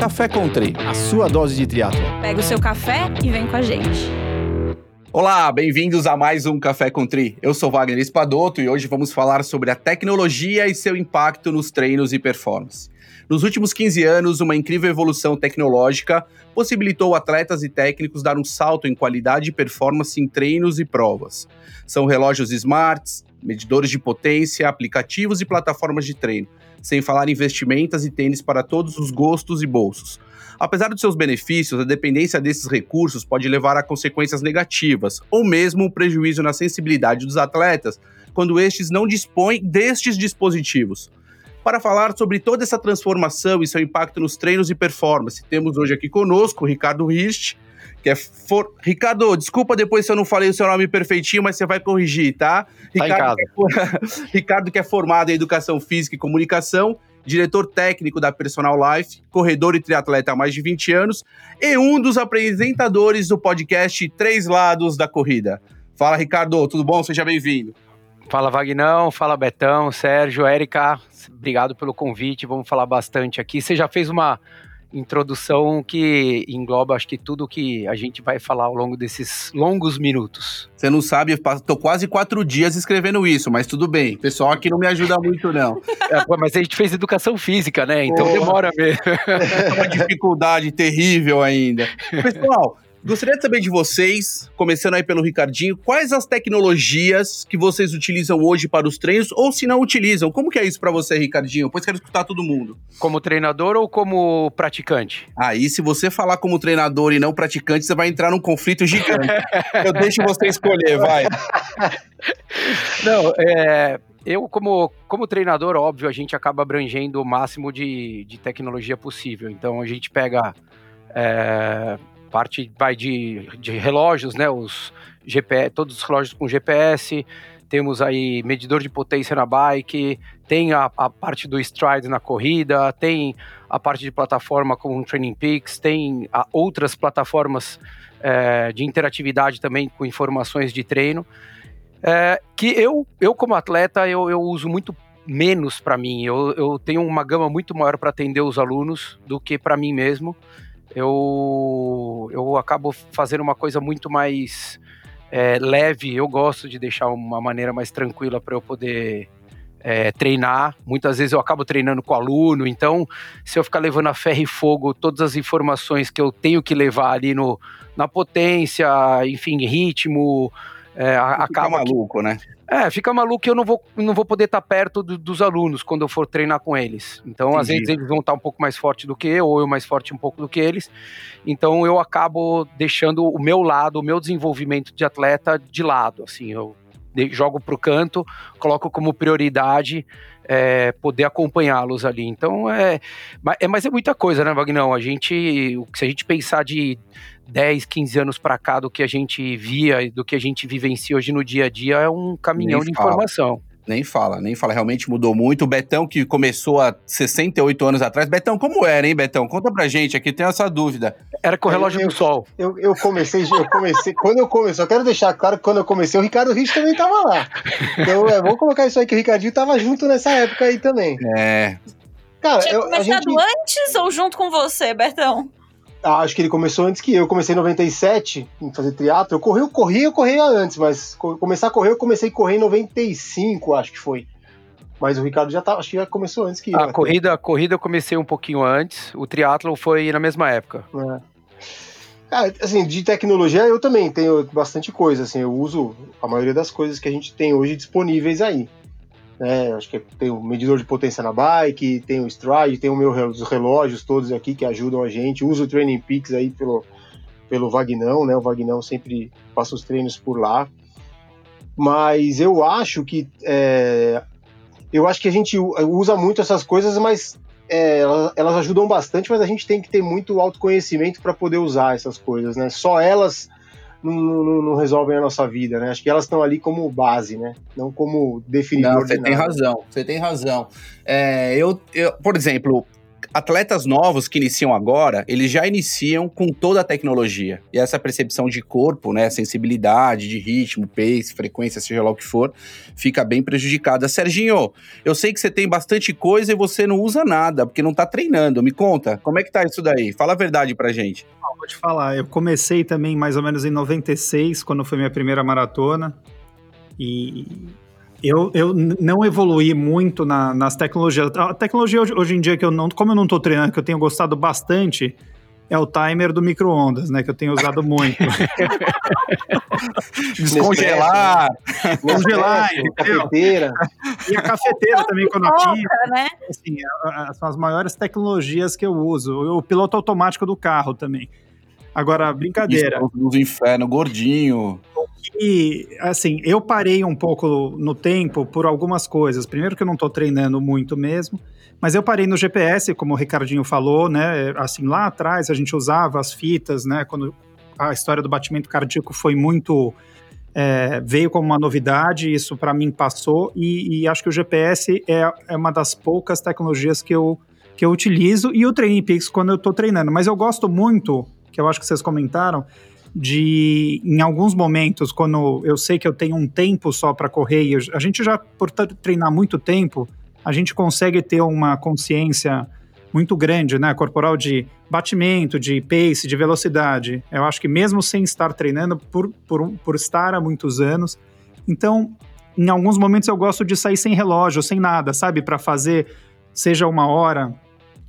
Café Country, a sua dose de triatlo. Pega o seu café e vem com a gente. Olá, bem-vindos a mais um Café Country. Eu sou Wagner Espadoto e hoje vamos falar sobre a tecnologia e seu impacto nos treinos e performance. Nos últimos 15 anos, uma incrível evolução tecnológica possibilitou atletas e técnicos dar um salto em qualidade e performance em treinos e provas. São relógios smarts, medidores de potência, aplicativos e plataformas de treino, sem falar em vestimentas e tênis para todos os gostos e bolsos. Apesar dos seus benefícios, a dependência desses recursos pode levar a consequências negativas, ou mesmo um prejuízo na sensibilidade dos atletas, quando estes não dispõem destes dispositivos. Para falar sobre toda essa transformação e seu impacto nos treinos e performance, temos hoje aqui conosco o Ricardo Rist, que é for... Ricardo, desculpa depois se eu não falei o seu nome perfeitinho, mas você vai corrigir, tá? tá Ricardo, que é... Ricardo, que é formado em Educação Física e Comunicação, diretor técnico da Personal Life, corredor e triatleta há mais de 20 anos e um dos apresentadores do podcast Três Lados da Corrida. Fala, Ricardo, tudo bom? Seja bem-vindo. Fala Vagnão, fala Betão, Sérgio, Érica, obrigado pelo convite, vamos falar bastante aqui. Você já fez uma introdução que engloba, acho que tudo que a gente vai falar ao longo desses longos minutos. Você não sabe, estou quase quatro dias escrevendo isso, mas tudo bem. O pessoal aqui não me ajuda muito, não. É, mas a gente fez educação física, né? Então oh. demora mesmo. É uma dificuldade terrível ainda. Pessoal, Gostaria de saber de vocês, começando aí pelo Ricardinho, quais as tecnologias que vocês utilizam hoje para os treinos ou se não utilizam? Como que é isso para você, Ricardinho? Pois quero escutar todo mundo. Como treinador ou como praticante? Aí, se você falar como treinador e não praticante, você vai entrar num conflito gigante. Eu deixo você escolher, vai. Não, é, eu, como, como treinador, óbvio, a gente acaba abrangendo o máximo de, de tecnologia possível. Então, a gente pega é, parte vai de, de relógios, né? Os GPS, todos os relógios com GPS, temos aí medidor de potência na bike, tem a, a, parte do stride na corrida, tem a parte de plataforma como o Training Peaks, tem a, outras plataformas é, de interatividade também com informações de treino, é, que eu, eu como atleta, eu, eu uso muito menos para mim, eu, eu tenho uma gama muito maior para atender os alunos do que para mim mesmo, eu, eu acabo fazendo uma coisa muito mais é, leve. Eu gosto de deixar uma maneira mais tranquila para eu poder é, treinar. Muitas vezes eu acabo treinando com o aluno, então se eu ficar levando a ferro e fogo todas as informações que eu tenho que levar ali no, na potência, enfim, ritmo, é, acaba maluco, que, né? É, fica maluco que eu não vou, não vou poder estar perto do, dos alunos quando eu for treinar com eles. Então, Entendi. às vezes, eles vão estar um pouco mais forte do que eu, ou eu mais forte um pouco do que eles. Então, eu acabo deixando o meu lado, o meu desenvolvimento de atleta de lado. Assim, eu jogo para o canto, coloco como prioridade é, poder acompanhá-los ali. Então, é, é. Mas é muita coisa, né, Vagnão? A gente. Se a gente pensar de 10, 15 anos para cá do que a gente via e do que a gente vivencia hoje no dia a dia é um caminhão de informação. Nem fala, nem fala, realmente mudou muito. O Betão, que começou há 68 anos atrás. Betão, como era, hein, Betão? Conta pra gente aqui, tem essa dúvida. Era com o relógio eu, do sol. Eu, eu comecei, eu comecei, quando eu comecei, eu quero deixar claro que quando eu comecei, o Ricardo Rich também tava lá. Então, é, vamos colocar isso aí, que o Ricardinho tava junto nessa época aí também. É. Cara, Tinha eu, começado gente... antes ou junto com você, Betão? Acho que ele começou antes que eu. Eu comecei em 97 em fazer triatlo. Eu corri, eu corri, eu corria antes, mas começar a correr, eu comecei a correr em 95, acho que foi. Mas o Ricardo já tá, acho que já começou antes que eu. A corrida, a corrida eu comecei um pouquinho antes. O triatlo foi na mesma época. É. Ah, assim, de tecnologia eu também tenho bastante coisa, assim, eu uso a maioria das coisas que a gente tem hoje disponíveis aí. Né? Acho que tem o medidor de potência na bike, tem o stride, tem o meu, os relógios todos aqui que ajudam a gente. Uso o Training Peaks aí pelo, pelo Vagnão, né? O Vagnão sempre passa os treinos por lá. Mas eu acho que é, eu acho que a gente usa muito essas coisas, mas é, elas ajudam bastante, mas a gente tem que ter muito autoconhecimento para poder usar essas coisas, né? Só elas não, não, não, resolvem a nossa vida, né? Acho que elas estão ali como base, né? Não como definidor. Não, você tem razão, você tem razão. É, eu, eu, por exemplo, atletas novos que iniciam agora, eles já iniciam com toda a tecnologia. E essa percepção de corpo, né, sensibilidade, de ritmo, pace, frequência, seja lá o que for, fica bem prejudicada. Serginho, eu sei que você tem bastante coisa e você não usa nada, porque não tá treinando. Me conta, como é que tá isso daí? Fala a verdade pra gente. Ah, vou te falar, eu comecei também mais ou menos em 96, quando foi minha primeira maratona. E eu, eu não evoluí muito na, nas tecnologias. A tecnologia hoje, hoje, em dia que eu não, como eu não estou treinando, que eu tenho gostado bastante, é o timer do micro-ondas, né? Que eu tenho usado muito. Descongelar. Congelar, cafeteira. E a cafeteira também, quando aqui. Né? Assim, são as maiores tecnologias que eu uso. O piloto automático do carro também. Agora, brincadeira. Do inferno, gordinho. E, assim, eu parei um pouco no tempo por algumas coisas. Primeiro que eu não estou treinando muito mesmo, mas eu parei no GPS, como o Ricardinho falou, né? Assim, lá atrás a gente usava as fitas, né? Quando a história do batimento cardíaco foi muito... É, veio como uma novidade, isso para mim passou, e, e, acho que o GPS é, é uma das poucas tecnologias que eu, que eu utilizo, e o Training Peaks quando eu estou treinando. Mas eu gosto muito que eu acho que vocês comentaram, de em alguns momentos, quando eu sei que eu tenho um tempo só para correr, e a gente já, por treinar muito tempo, a gente consegue ter uma consciência muito grande, né, corporal de batimento, de pace, de velocidade. Eu acho que mesmo sem estar treinando, por, por, por estar há muitos anos, então, em alguns momentos eu gosto de sair sem relógio, sem nada, sabe, para fazer seja uma hora,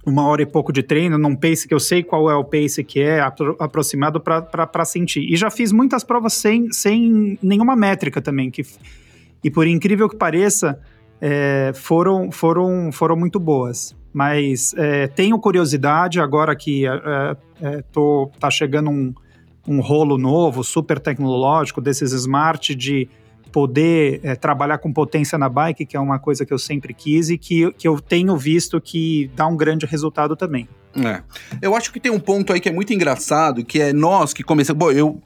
uma hora e pouco de treino, num pace que eu sei qual é o pace que é apro aproximado para sentir. E já fiz muitas provas sem, sem nenhuma métrica também, que, e por incrível que pareça, é, foram, foram, foram muito boas. Mas é, tenho curiosidade, agora que é, é tô, tá chegando um, um rolo novo, super tecnológico, desses smart de poder é, trabalhar com potência na bike, que é uma coisa que eu sempre quis e que, que eu tenho visto que dá um grande resultado também. É. Eu acho que tem um ponto aí que é muito engraçado, que é nós que começamos. Bom, eu.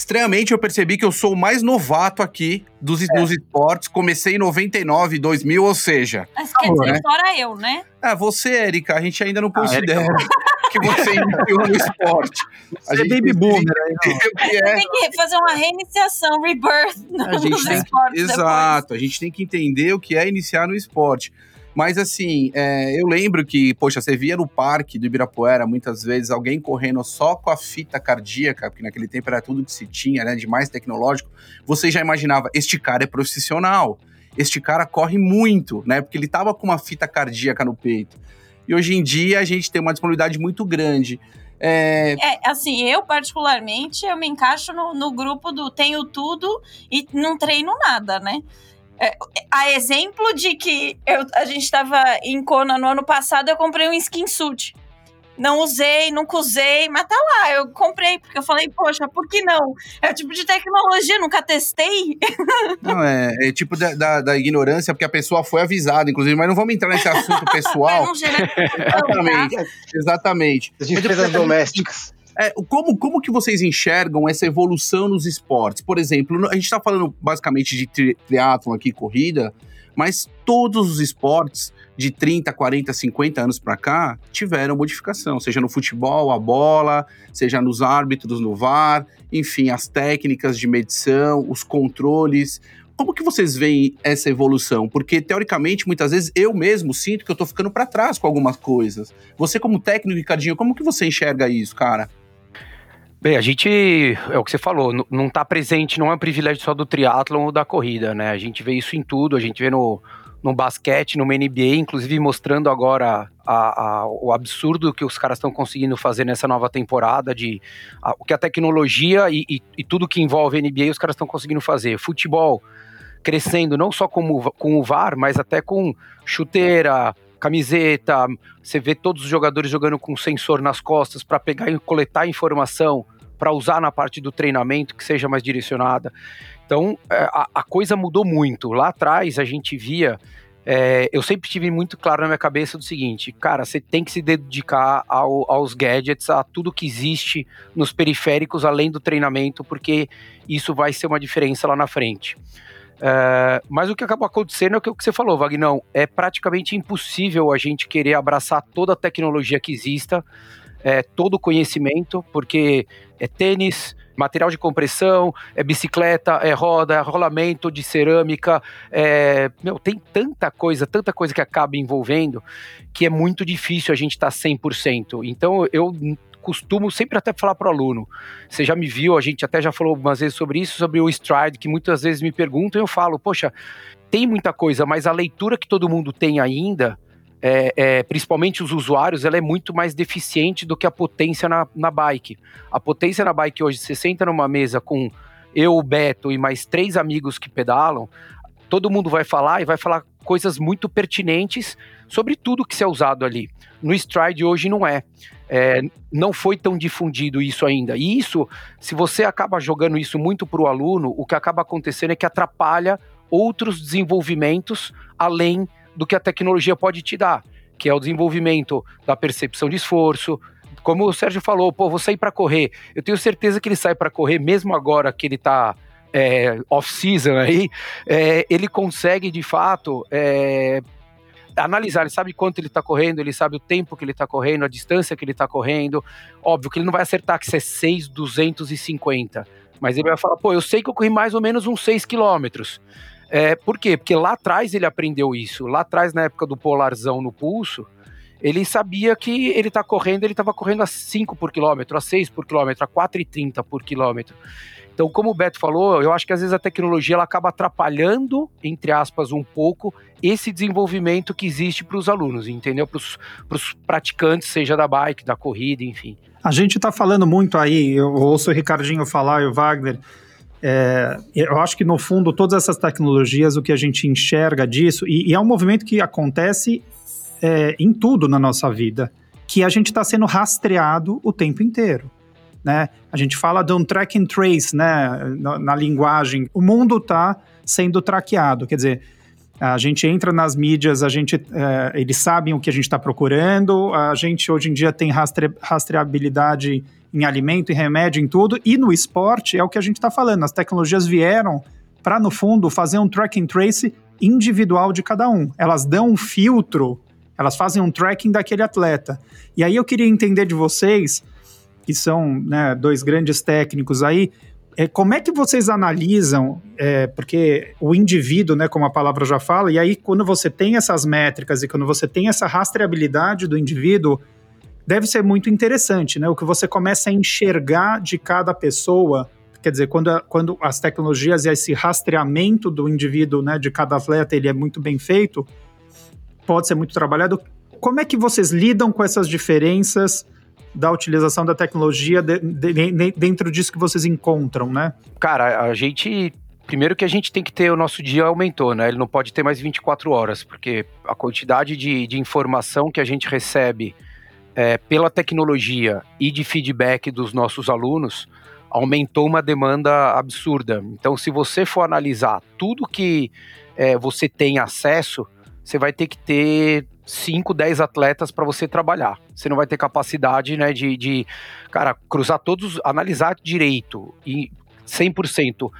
Estranhamente, eu percebi que eu sou o mais novato aqui dos, é. dos esportes. Comecei em 99, 2000, ou seja. Mas quer dizer, né? fora eu, né? Ah, você, Erika, a gente ainda não ah, considera. que você iniciou no esporte. A gente é baby boomer. Aí, que é... Tem que fazer uma reiniciação, rebirth a gente tem que, Exato, depois. a gente tem que entender o que é iniciar no esporte. Mas assim, é, eu lembro que, poxa, você via no parque do Ibirapuera muitas vezes alguém correndo só com a fita cardíaca, porque naquele tempo era tudo que se tinha, né, de mais tecnológico. Você já imaginava, este cara é profissional, este cara corre muito, né, porque ele tava com uma fita cardíaca no peito. E hoje em dia a gente tem uma disponibilidade muito grande. É... é... assim, eu particularmente, eu me encaixo no, no grupo do tenho tudo e não treino nada, né? É, a exemplo de que eu, a gente estava em Kona no ano passado, eu comprei um skin suit não usei, nunca usei, mas tá lá, eu comprei, porque eu falei, poxa, por que não? É o tipo de tecnologia, nunca testei. Não, é, é tipo da, da, da, ignorância, porque a pessoa foi avisada, inclusive, mas não vamos entrar nesse assunto pessoal. não gerar exatamente, tá? exatamente. As despesas domésticas. É, como, como que vocês enxergam essa evolução nos esportes? Por exemplo, a gente está falando basicamente de tri triatlon aqui, corrida, mas todos os esportes de 30, 40, 50 anos para cá tiveram modificação, seja no futebol, a bola, seja nos árbitros no VAR, enfim, as técnicas de medição, os controles. Como que vocês veem essa evolução? Porque teoricamente, muitas vezes eu mesmo sinto que eu tô ficando para trás com algumas coisas. Você como técnico, Ricardinho, como que você enxerga isso, cara? Bem, a gente, é o que você falou, não está presente, não é um privilégio só do triatlon ou da corrida, né? A gente vê isso em tudo, a gente vê no, no basquete, no NBA, inclusive mostrando agora a, a, o absurdo que os caras estão conseguindo fazer nessa nova temporada, de o que a tecnologia e, e, e, tudo que envolve NBA os caras estão conseguindo fazer. Futebol crescendo não só com, com o VAR, mas até com chuteira, camiseta, você vê todos os jogadores jogando com sensor nas costas para pegar e coletar informação para usar na parte do treinamento que seja mais direcionada. Então é, a, a coisa mudou muito. Lá atrás a gente via é, eu sempre tive muito claro na minha cabeça do seguinte, cara, você tem que se dedicar ao, aos gadgets, a tudo que existe nos periféricos, além do treinamento, porque isso vai ser uma diferença lá na frente. É, mas o que acaba acontecendo é o que você falou, Vagnão. É praticamente impossível a gente querer abraçar toda a tecnologia que exista, é, todo o conhecimento, porque é tênis, material de compressão, é bicicleta, é roda, é rolamento de cerâmica, é, meu, tem tanta coisa, tanta coisa que acaba envolvendo que é muito difícil a gente estar tá 100%. Então eu costumo sempre até falar para o aluno. Você já me viu, a gente até já falou algumas vezes sobre isso, sobre o Stride, que muitas vezes me perguntam e eu falo, poxa, tem muita coisa, mas a leitura que todo mundo tem ainda, é, é, principalmente os usuários, ela é muito mais deficiente do que a potência na, na bike. A potência na bike hoje, você senta numa mesa com eu, o Beto e mais três amigos que pedalam, todo mundo vai falar e vai falar coisas muito pertinentes sobre tudo que se é usado ali. No Stride hoje não é. É. não foi tão difundido isso ainda. E isso, se você acaba jogando isso muito para o aluno, o que acaba acontecendo é que atrapalha outros desenvolvimentos além do que a tecnologia pode te dar, que é o desenvolvimento da percepção de esforço. Como o Sérgio falou, pô, vou sair para correr. Eu tenho certeza que ele sai para correr, mesmo agora que ele está é, off-season aí, é, ele consegue de fato é, analisar, ele sabe quanto ele está correndo, ele sabe o tempo que ele está correndo, a distância que ele está correndo. Óbvio que ele não vai acertar que isso é 6,250, mas ele vai falar, pô, eu sei que eu corri mais ou menos uns 6 quilômetros. É, por quê? Porque lá atrás ele aprendeu isso. Lá atrás, na época do polarzão no pulso, ele sabia que ele está correndo, ele estava correndo a 5 por quilômetro, a 6 por quilômetro, a 4,30 por quilômetro. Então, como o Beto falou, eu acho que às vezes a tecnologia ela acaba atrapalhando, entre aspas, um pouco esse desenvolvimento que existe para os alunos, entendeu? Para os praticantes, seja da bike, da corrida, enfim. A gente está falando muito aí, eu ouço o Ricardinho falar e o Wagner. É, eu acho que no fundo todas essas tecnologias, o que a gente enxerga disso, e, e é um movimento que acontece é, em tudo na nossa vida, que a gente está sendo rastreado o tempo inteiro né? A gente fala de um track and trace, né? Na, na linguagem. O mundo está sendo traqueado, quer dizer, a gente entra nas mídias, a gente, é, eles sabem o que a gente está procurando, a gente hoje em dia tem rastre, rastreabilidade em alimento, em remédio, em tudo, e no esporte é o que a gente está falando, as tecnologias vieram para, no fundo, fazer um track and trace individual de cada um. Elas dão um filtro, elas fazem um tracking daquele atleta. E aí eu queria entender de vocês que são né, dois grandes técnicos aí, é, como é que vocês analisam, é, porque o indivíduo, né, como a palavra já fala, e aí quando você tem essas métricas e quando você tem essa rastreabilidade do indivíduo, deve ser muito interessante, né? O que você começa a enxergar de cada pessoa, quer dizer, quando, quando as tecnologias e esse rastreamento do indivíduo, né, de cada atleta, ele é muito bem feito, pode ser muito trabalhado. Como é que vocês lidam com essas diferenças? Da utilização da tecnologia de, de, de, dentro disso que vocês encontram, né? Cara, a gente primeiro que a gente tem que ter o nosso dia aumentou, né? Ele não pode ter mais 24 horas, porque a quantidade de, de informação que a gente recebe é, pela tecnologia e de feedback dos nossos alunos aumentou uma demanda absurda. Então, se você for analisar tudo que é, você tem acesso, você vai ter que ter 5, 10 atletas para você trabalhar. Você não vai ter capacidade, né, de, de, cara, cruzar todos, analisar direito e 100%.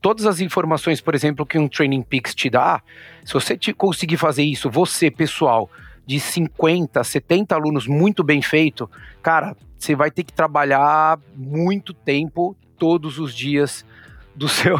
Todas as informações, por exemplo, que um Training Peaks te dá, se você conseguir fazer isso, você, pessoal, de 50, 70 alunos muito bem feito, cara, você vai ter que trabalhar muito tempo todos os dias do seu,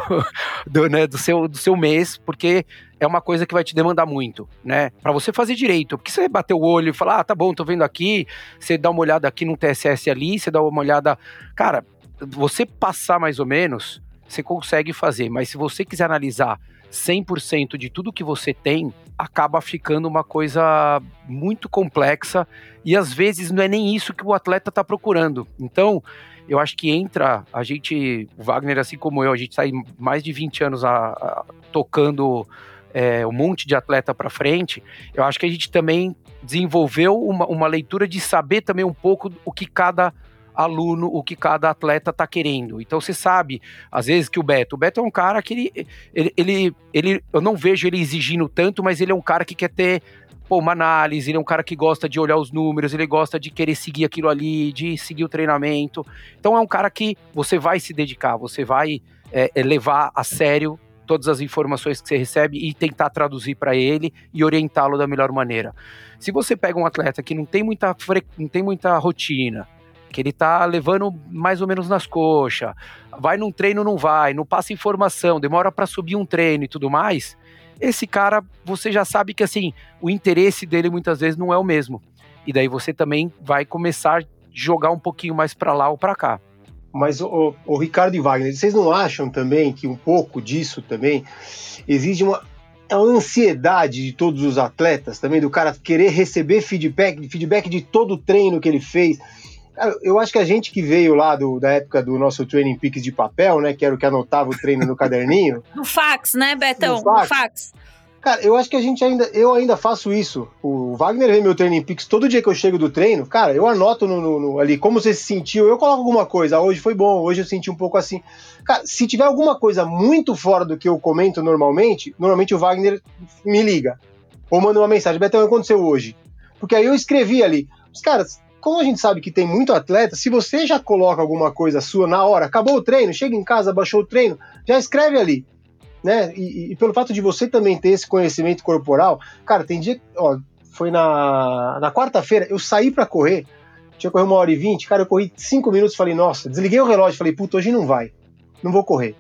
do, né, do seu, do seu mês, porque é uma coisa que vai te demandar muito, né? Para você fazer direito, porque você bater o olho e falar, ah, tá bom, tô vendo aqui, você dá uma olhada aqui no TSS ali, você dá uma olhada, cara, você passar mais ou menos, você consegue fazer, mas se você quiser analisar 100% de tudo que você tem, acaba ficando uma coisa muito complexa e às vezes não é nem isso que o atleta está procurando. Então, eu acho que entra a gente, o Wagner, assim como eu, a gente está aí mais de 20 anos a, a, tocando é, um monte de atleta para frente. Eu acho que a gente também desenvolveu uma, uma leitura de saber também um pouco o que cada aluno, o que cada atleta está querendo. Então você sabe, às vezes, que o Beto. O Beto é um cara que ele, ele, ele, ele, Eu não vejo ele exigindo tanto, mas ele é um cara que quer ter pô, uma análise, ele é um cara que gosta de olhar os números, ele gosta de querer seguir aquilo ali, de seguir o treinamento. Então é um cara que você vai se dedicar, você vai é, é levar a sério todas as informações que você recebe e tentar traduzir para ele e orientá-lo da melhor maneira. Se você pega um atleta que não tem muita, não tem muita rotina, que ele tá levando mais ou menos nas coxas, vai num treino, não vai, não passa informação, demora para subir um treino e tudo mais, esse cara, você já sabe que assim, o interesse dele muitas vezes não é o mesmo. E daí você também vai começar a jogar um pouquinho mais para lá ou para cá. Mas o, o, Ricardo e Wagner, vocês não acham também que um pouco disso também exige uma, é uma ansiedade de todos os atletas também, do cara querer receber feedback, feedback de todo o treino que ele fez. Eu acho que a gente que veio lá do, da época do nosso Training Peaks de papel, né? Que era o que anotava o treino no caderninho. No fax, né, Betão? No fax. fax. Cara, eu acho que a gente ainda. Eu ainda faço isso. O Wagner vê meu Training Peaks todo dia que eu chego do treino. Cara, eu anoto no, no, no, ali como você se sentiu. Eu coloco alguma coisa. Ah, hoje foi bom, hoje eu senti um pouco assim. Cara, se tiver alguma coisa muito fora do que eu comento normalmente, normalmente o Wagner me liga. Ou manda uma mensagem. Betão, aconteceu hoje? Porque aí eu escrevi ali. Os caras, como a gente sabe que tem muito atleta, se você já coloca alguma coisa sua na hora, acabou o treino, chega em casa, baixou o treino, já escreve ali. Né? E, e pelo fato de você também ter esse conhecimento corporal, cara, tem dia. Ó, foi na, na quarta-feira, eu saí para correr, tinha correr uma hora e vinte, cara, eu corri cinco minutos falei, nossa, desliguei o relógio, falei, puta, hoje não vai, não vou correr.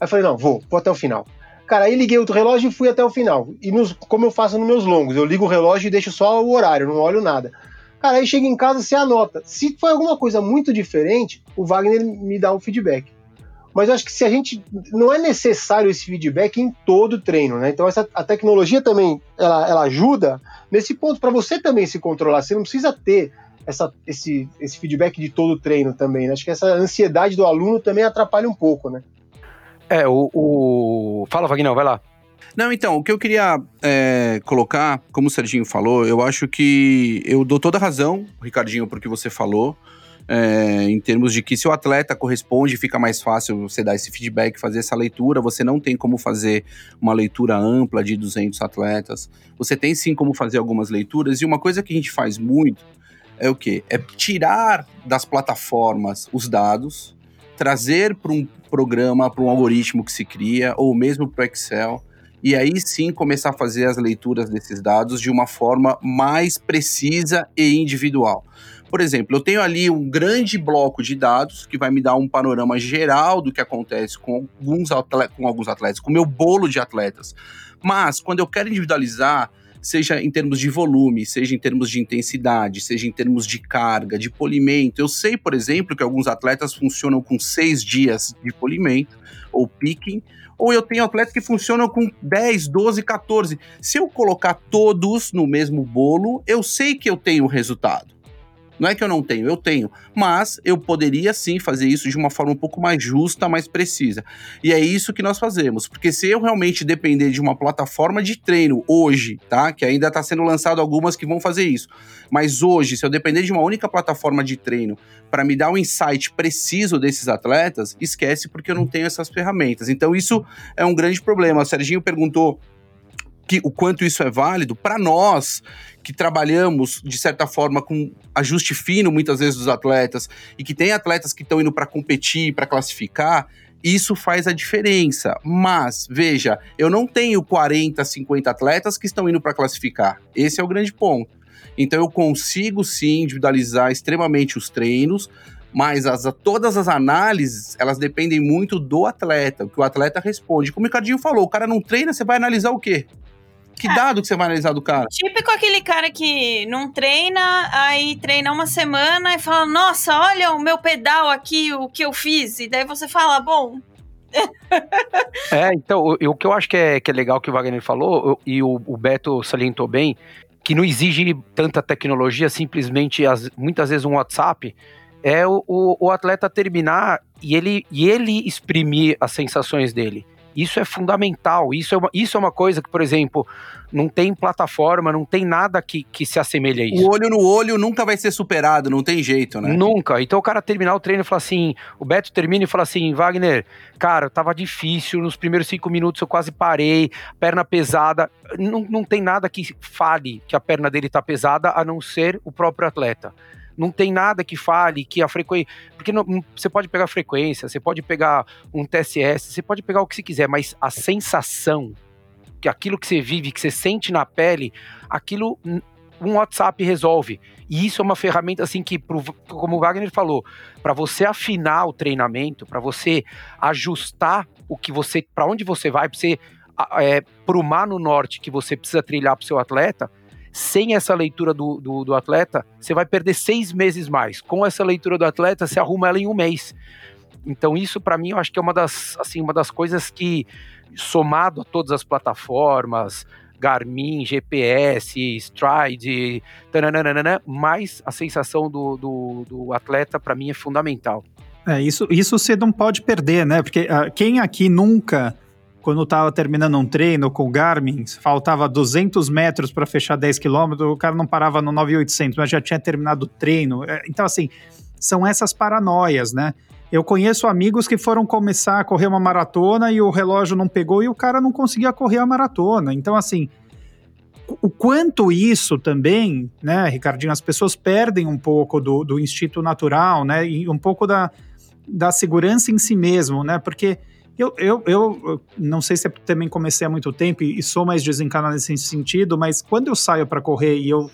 Aí falei, não, vou, vou até o final. Cara, aí liguei o relógio e fui até o final. E nos, como eu faço nos meus longos, eu ligo o relógio e deixo só o horário, não olho nada. Cara, aí chega em casa, você anota. Se foi alguma coisa muito diferente, o Wagner me dá um feedback. Mas eu acho que se a gente. Não é necessário esse feedback em todo treino, né? Então essa, a tecnologia também ela, ela ajuda nesse ponto para você também se controlar. Você não precisa ter essa, esse, esse feedback de todo treino também. Né? Acho que essa ansiedade do aluno também atrapalha um pouco, né? É, o. o... Fala, Wagner, vai lá. Não, então, o que eu queria é, colocar, como o Serginho falou, eu acho que eu dou toda a razão, Ricardinho, porque você falou. É, em termos de que se o atleta corresponde, fica mais fácil você dar esse feedback, fazer essa leitura. Você não tem como fazer uma leitura ampla de 200 atletas. Você tem sim como fazer algumas leituras. E uma coisa que a gente faz muito é o quê? É tirar das plataformas os dados, trazer para um programa, para um algoritmo que se cria, ou mesmo para o Excel, e aí sim começar a fazer as leituras desses dados de uma forma mais precisa e individual. Por exemplo, eu tenho ali um grande bloco de dados que vai me dar um panorama geral do que acontece com alguns, atletas, com alguns atletas, com o meu bolo de atletas. Mas quando eu quero individualizar, seja em termos de volume, seja em termos de intensidade, seja em termos de carga, de polimento. Eu sei, por exemplo, que alguns atletas funcionam com seis dias de polimento ou picking, ou eu tenho atletas que funcionam com 10, 12, 14. Se eu colocar todos no mesmo bolo, eu sei que eu tenho resultado. Não é que eu não tenho, eu tenho. Mas eu poderia sim fazer isso de uma forma um pouco mais justa, mais precisa. E é isso que nós fazemos. Porque se eu realmente depender de uma plataforma de treino hoje, tá? Que ainda está sendo lançado algumas que vão fazer isso. Mas hoje, se eu depender de uma única plataforma de treino para me dar um insight preciso desses atletas, esquece porque eu não tenho essas ferramentas. Então isso é um grande problema. O Serginho perguntou que, o quanto isso é válido para nós que trabalhamos de certa forma com ajuste fino muitas vezes dos atletas e que tem atletas que estão indo para competir, para classificar, isso faz a diferença. Mas veja, eu não tenho 40, 50 atletas que estão indo para classificar. Esse é o grande ponto. Então eu consigo sim individualizar extremamente os treinos, mas as, todas as análises, elas dependem muito do atleta, o que o atleta responde. Como o Ricardinho falou, o cara não treina, você vai analisar o quê? Que é. dado que você vai analisar do cara? Típico aquele cara que não treina, aí treina uma semana e fala: Nossa, olha o meu pedal aqui, o que eu fiz. E daí você fala: Bom. é, então, o, o, que eu acho que é, que é legal que o Wagner falou, e o, o Beto salientou bem, que não exige tanta tecnologia, simplesmente as, muitas vezes um WhatsApp, é o, o, o atleta terminar e ele, e ele exprimir as sensações dele. Isso é fundamental. Isso é uma, isso é uma coisa que, por exemplo, não tem plataforma, não tem nada que, que se assemelhe a isso. O olho no olho nunca vai ser superado, não tem jeito, né? Nunca. Então o cara terminar o treino e falar assim: o Beto termina e fala assim, Wagner, cara, tava difícil, nos primeiros cinco minutos eu quase parei, perna pesada. Não, não tem nada que fale que a perna dele tá pesada, a não ser o próprio atleta. Não tem nada que fale que a frequência. Porque não, você pode pegar frequência, você pode pegar um TSS, você pode pegar o que você quiser, mas a sensação, que aquilo que você vive, que você sente na pele, aquilo um WhatsApp resolve. E isso é uma ferramenta assim que, como o Wagner falou, para você afinar o treinamento, para você ajustar o que você, para onde você vai, para você é, para o mar no norte que você precisa trilhar para o seu atleta, sem essa leitura do, do, do, atleta, você vai perder seis meses mais. Com essa leitura do atleta, você arruma ela em um mês. Então, isso para mim, eu acho que é uma das, assim, uma das coisas que, somado a todas as plataformas, Garmin, GPS, Stride, tananana, mais a sensação do, do, do atleta, para mim, é fundamental. É, isso, isso você não pode perder, né? Porque uh, quem aqui nunca, quando estava terminando um treino com o Garmin, faltava 200 metros para fechar 10 quilômetros, o cara não parava no 9,800, mas já tinha terminado o treino. É, então, assim, são essas paranoias, né? Eu conheço amigos que foram começar a correr uma maratona e o relógio não pegou e o cara não conseguia correr a maratona. Então, assim, o quanto isso também, né, Ricardinho, as pessoas perdem um pouco do, do instinto natural, né, e um pouco da, da segurança em si mesmo, né, porque eu, eu, eu não sei se eu também comecei há muito tempo e, e sou mais desencanado nesse sentido, mas quando eu saio para correr e eu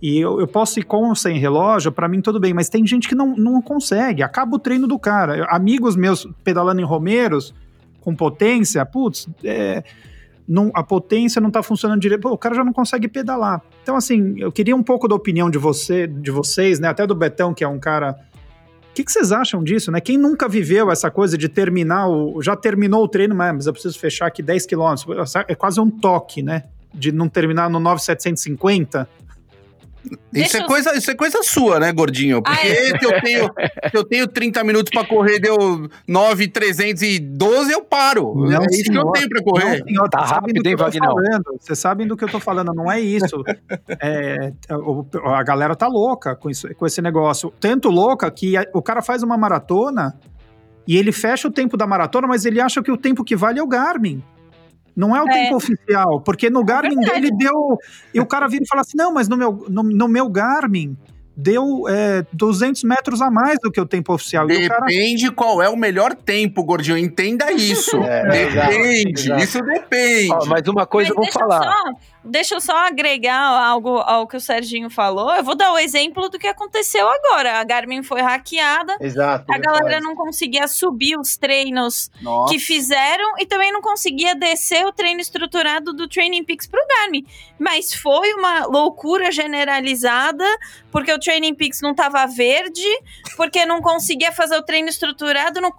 e eu, eu posso ir com ou sem relógio, para mim tudo bem, mas tem gente que não, não consegue, acaba o treino do cara. Amigos meus pedalando em Romeiros, com potência, putz, é, não, a potência não tá funcionando direito, Pô, o cara já não consegue pedalar. Então, assim, eu queria um pouco da opinião de você, de vocês, né? Até do Betão, que é um cara. O que, que, vocês acham disso, né? Quem nunca viveu essa coisa de terminar o. Já terminou o treino, mas eu preciso fechar aqui 10 quilômetros. É quase um toque, né? De não terminar no 9,750. Isso é, coisa, isso é coisa sua, né, gordinho? Porque Ai. se eu tenho, se eu tenho 30 minutos pra correr, deu 9,312, eu paro. Não, é isso senhor, que eu tenho pra correr. Não, senhor, tá rápido, hein, Wagner? Vocês sabem do que eu tô falando, não é isso. é, a galera tá louca com, isso, com esse negócio. Tanto louca que o cara faz uma maratona e ele fecha o tempo da maratona, mas ele acha que o tempo que vale é o Garmin. Não é o é. tempo oficial, porque no é Garmin é dele deu. E o cara vira e fala assim: não, mas no meu, no, no meu Garmin deu é, 200 metros a mais do que o tempo oficial. Depende cara... qual é o melhor tempo, Gordinho. Entenda isso. É, depende. Exato, Isso depende. Oh, mas uma coisa mas eu vou falar. Só, deixa eu só agregar algo ao que o Serginho falou. Eu vou dar o exemplo do que aconteceu agora. A Garmin foi hackeada. Exato. A galera não conseguia subir os treinos Nossa. que fizeram e também não conseguia descer o treino estruturado do Training Peaks pro Garmin. Mas foi uma loucura generalizada, porque o Training Peaks não estava verde, porque não conseguia fazer o treino estruturado, não,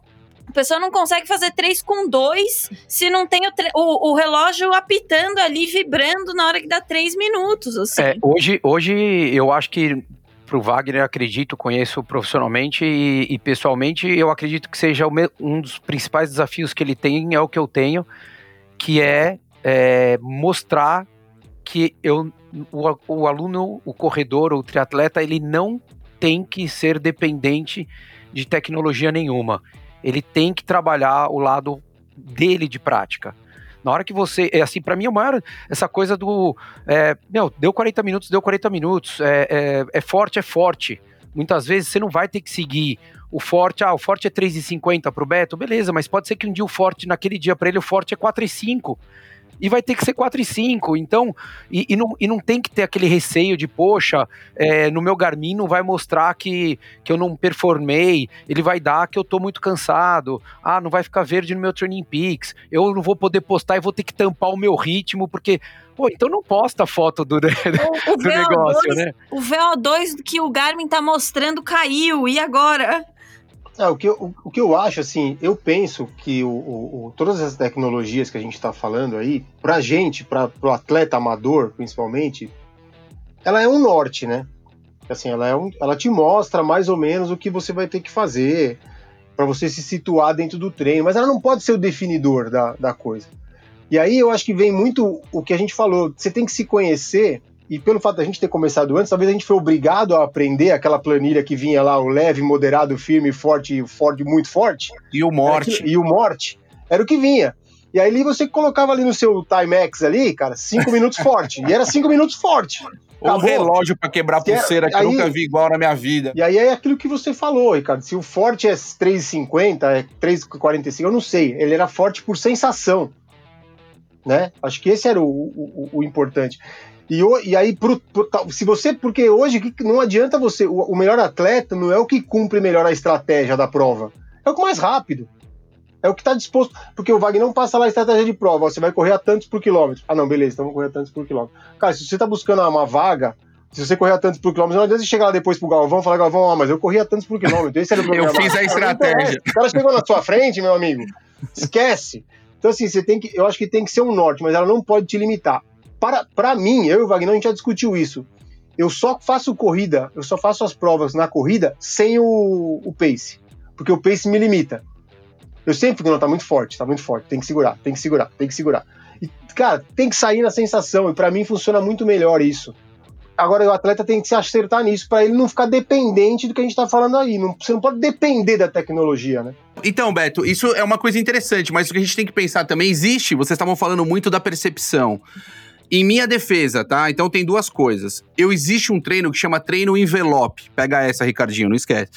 a pessoa não consegue fazer 3 com 2 se não tem o, o, o, relógio apitando ali, vibrando na hora que dá 3 minutos. Assim. É, hoje, hoje eu acho que pro Wagner, acredito, conheço profissionalmente e, e pessoalmente, eu acredito que seja um dos principais desafios que ele tem, é o que eu tenho, que é, é mostrar que eu o, o aluno, o corredor, o triatleta, ele não tem que ser dependente de tecnologia nenhuma. Ele tem que trabalhar o lado dele de prática. Na hora que você. É assim, para mim, é maior essa coisa do. É, meu, deu 40 minutos, deu 40 minutos. É, é, é, forte, é forte. Muitas vezes você não vai ter que seguir o forte. Ah, o forte é 3,50 pro Beto, beleza, mas pode ser que um dia o forte, naquele dia para ele, o forte é 4,5 e vai ter que ser 4 e 5. Então, e, e, não, e não tem que ter aquele receio de, poxa, é, no meu Garmin não vai mostrar que, que eu não performei, ele vai dar que eu tô muito cansado, ah, não vai ficar verde no meu Training Peaks, eu não vou poder postar e vou ter que tampar o meu ritmo, porque Pô, então não posta foto do, do, o, o do VO2, negócio, né? O VO2 que o Garmin tá mostrando caiu, e agora? É, o, que eu, o, o, que eu acho, assim, eu penso que o, o todas as tecnologias que a gente está falando aí, pra gente, para o atleta amador, principalmente, ela é um norte, né? Assim, ela, é um, ela te mostra mais ou menos o que você vai ter que fazer para você se situar dentro do treino, mas ela não pode ser o definidor da, da coisa. E aí eu acho que vem muito o que a gente falou, você tem que se conhecer e pelo fato da gente ter começado antes, talvez a gente foi obrigado a aprender aquela planilha que vinha lá, o leve, moderado, firme, forte, forte, muito forte. E o morte. e o morte. Era o que vinha. E aí você colocava ali no seu Timex ali, cara, cinco minutos forte. E era cinco minutos forte. Um relógio para quebrar pulseira que, aí, eu nunca vi igual na minha vida. E aí é aquilo que você falou, Ricardo. Se o forte é 3,50, é 3,45, eu não sei. Ele era forte por sensação. Né? Acho que esse era o, o, o importante. E, e aí, pro, pro, se você. Porque hoje não adianta você. O, o melhor atleta não é o que cumpre melhor a estratégia da prova. É o que mais rápido. É o que está disposto. Porque o Wagner não passa lá a estratégia de prova. Você vai correr a tantos por quilômetro. Ah, não, beleza, então vamos correr a tantos por quilômetro. Cara, se você está buscando uma vaga, se você correr a tantos por quilômetro, não adianta você chegar lá depois pro Galvão e falar, Galvão, ah, mas eu corri a tantos por quilômetro. Esse era o problema. eu fiz a estratégia. O cara chegou na sua frente, meu amigo. Esquece. Então, assim, você tem que. Eu acho que tem que ser um norte, mas ela não pode te limitar. Para, para mim, eu e o Wagner, a gente já discutiu isso. Eu só faço corrida, eu só faço as provas na corrida sem o, o pace. Porque o pace me limita. Eu sempre fico, não, tá muito forte, tá muito forte, tem que segurar, tem que segurar, tem que segurar. E, cara, tem que sair na sensação, e para mim funciona muito melhor isso. Agora, o atleta tem que se acertar nisso para ele não ficar dependente do que a gente tá falando aí. Não, você não pode depender da tecnologia, né? Então, Beto, isso é uma coisa interessante, mas o que a gente tem que pensar também, existe, vocês estavam falando muito da percepção. Em minha defesa, tá? Então tem duas coisas. Eu existe um treino que chama treino envelope. Pega essa, Ricardinho, não esquece.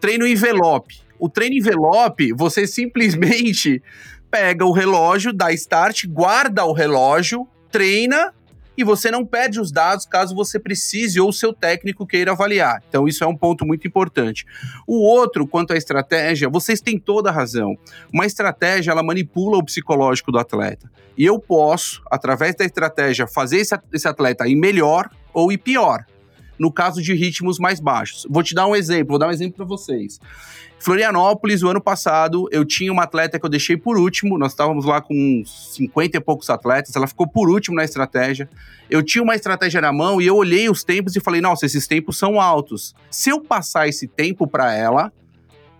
Treino envelope. O treino envelope, você simplesmente pega o relógio, dá start, guarda o relógio, treina e você não perde os dados caso você precise ou seu técnico queira avaliar. Então, isso é um ponto muito importante. O outro, quanto à estratégia, vocês têm toda a razão. Uma estratégia, ela manipula o psicológico do atleta. E eu posso, através da estratégia, fazer esse atleta ir melhor ou ir pior no caso de ritmos mais baixos. Vou te dar um exemplo, vou dar um exemplo para vocês. Florianópolis, o ano passado, eu tinha uma atleta que eu deixei por último, nós estávamos lá com uns 50 e poucos atletas, ela ficou por último na estratégia. Eu tinha uma estratégia na mão e eu olhei os tempos e falei: nossa, esses tempos são altos. Se eu passar esse tempo para ela,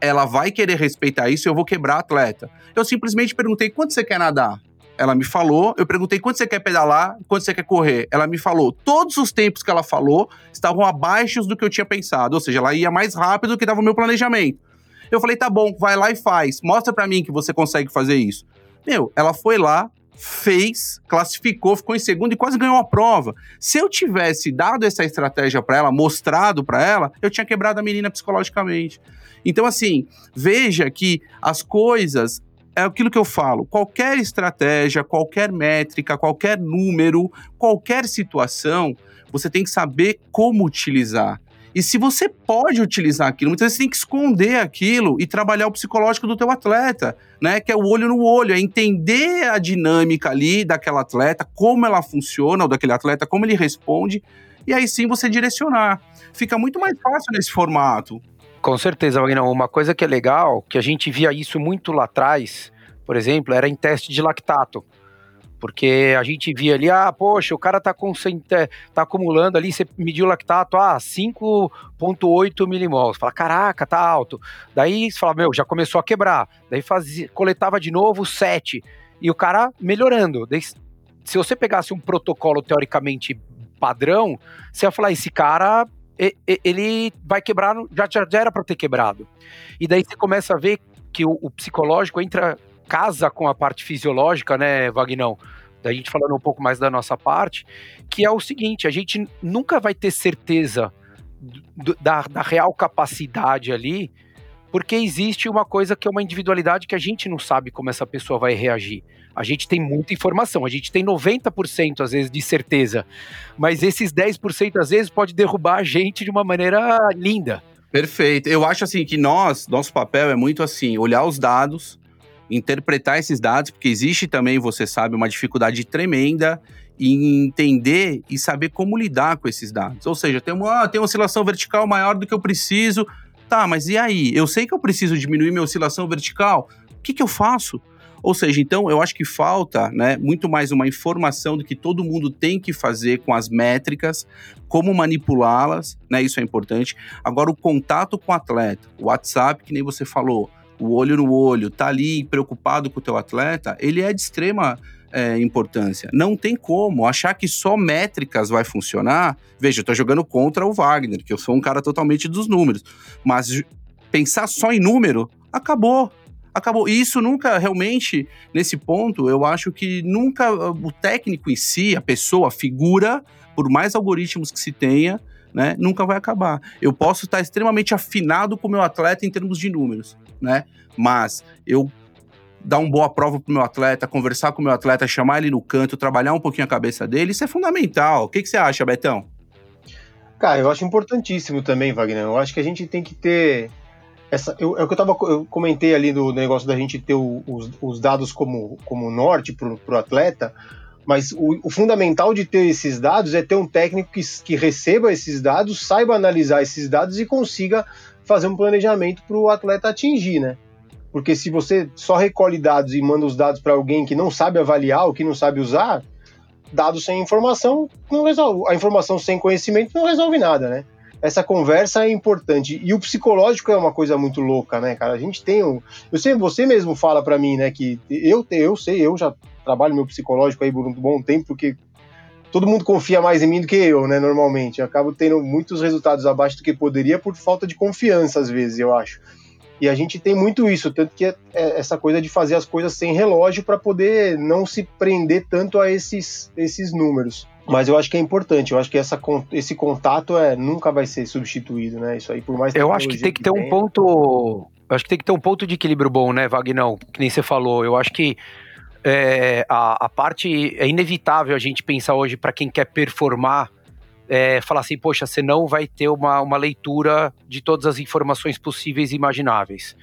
ela vai querer respeitar isso e eu vou quebrar a atleta. Eu simplesmente perguntei: quanto você quer nadar? Ela me falou. Eu perguntei quanto você quer pedalar, quanto você quer correr. Ela me falou. Todos os tempos que ela falou estavam abaixo do que eu tinha pensado. Ou seja, ela ia mais rápido do que estava o meu planejamento. Eu falei, tá bom, vai lá e faz. Mostra para mim que você consegue fazer isso. Meu, ela foi lá, fez, classificou, ficou em segundo e quase ganhou a prova. Se eu tivesse dado essa estratégia para ela, mostrado para ela, eu tinha quebrado a menina psicologicamente. Então, assim, veja que as coisas é aquilo que eu falo. Qualquer estratégia, qualquer métrica, qualquer número, qualquer situação, você tem que saber como utilizar. E se você pode utilizar aquilo, muitas vezes você tem que esconder aquilo e trabalhar o psicológico do teu atleta, né? Que é o olho no olho, é entender a dinâmica ali daquela atleta, como ela funciona, ou daquele atleta, como ele responde, e aí sim você direcionar. Fica muito mais fácil nesse formato. Com certeza, Wagner. Uma coisa que é legal, que a gente via isso muito lá atrás, por exemplo, era em teste de lactato. Porque a gente via ali, ah, poxa, o cara tá, com, tá acumulando ali, você mediu o lactato, ah, 5,8 milimols. Fala, caraca, tá alto. Daí você fala, meu, já começou a quebrar. Daí fazia, coletava de novo 7. E o cara melhorando. Daí, se você pegasse um protocolo teoricamente padrão, você ia falar, esse cara ele vai quebrar, já, já era para ter quebrado. E daí você começa a ver que o, o, psicológico entra, casa com a parte fisiológica, né, Vagnão? Da gente falando um pouco mais da nossa parte, que é o seguinte: a gente nunca vai ter certeza do, da, da real capacidade ali, porque existe uma coisa que é uma individualidade que a gente não sabe como essa pessoa vai reagir. A gente tem muita informação, a gente tem 90% às vezes de certeza, mas esses 10% às vezes pode derrubar a gente de uma maneira linda. Perfeito. Eu acho assim que nós, nosso papel é muito assim, olhar os dados, interpretar esses dados, porque existe também, você sabe, uma dificuldade tremenda em entender e saber como lidar com esses dados. Ou seja, tem uma, tem uma oscilação vertical maior do que eu preciso. Tá, mas e aí? Eu sei que eu preciso diminuir minha oscilação vertical. O que, que eu faço? Ou seja, então eu acho que falta né, muito mais uma informação do que todo mundo tem que fazer com as métricas, como manipulá-las, né? Isso é importante. Agora, o contato com o atleta, o WhatsApp, que nem você falou, o olho no olho, tá ali preocupado com o teu atleta, ele é de extrema é, importância. Não tem como achar que só métricas vai funcionar. Veja, eu tô jogando contra o Wagner, que eu sou um cara totalmente dos números. Mas pensar só em número, acabou acabou. E isso nunca, realmente, nesse ponto, eu acho que nunca o técnico em si, a pessoa, a figura, por mais algoritmos que se tenha, né, nunca vai acabar. Eu posso estar extremamente afinado com o meu atleta em termos de números, né? Mas eu dar uma boa prova pro meu atleta, conversar com o meu atleta, chamar ele no canto, trabalhar um pouquinho a cabeça dele, isso é fundamental. O que, que você acha, Betão? Cara, eu acho importantíssimo também, Wagner. Eu acho que a gente tem que ter essa, eu, é o que eu, tava, eu comentei ali do negócio da gente ter o, os, os, dados como, como norte para o atleta, mas o, o, fundamental de ter esses dados é ter um técnico que, que receba esses dados, saiba analisar esses dados e consiga fazer um planejamento para o atleta atingir, né? Porque se você só recolhe dados e manda os dados para alguém que não sabe avaliar ou que não sabe usar, dados sem informação não resolve. A informação sem conhecimento não resolve nada, né? Essa conversa é importante. E o psicológico é uma coisa muito louca, né, cara? A gente tem um. Eu sei, você mesmo fala para mim, né, que eu, eu sei, eu já trabalho meu psicológico aí por um bom tempo, porque todo mundo confia mais em mim do que eu, né, normalmente. Eu acabo tendo muitos resultados abaixo do que poderia por falta de confiança, às vezes, eu acho. E a gente tem muito isso, tanto que é, é essa coisa de fazer as coisas sem relógio para poder não se prender tanto a esses, esses números. Mas eu acho que é importante, eu acho que essa, esse contato é, nunca vai ser substituído, né? Isso aí, por mais Eu acho que tem que ter um ponto. Eu acho que tem que ter um ponto de equilíbrio bom, né, Vagnão? Que nem você falou. Eu acho que é, a, a parte é inevitável a gente pensar hoje para quem quer performar é, falar assim, poxa, você não vai ter uma, uma leitura de todas as informações possíveis e imagináveis.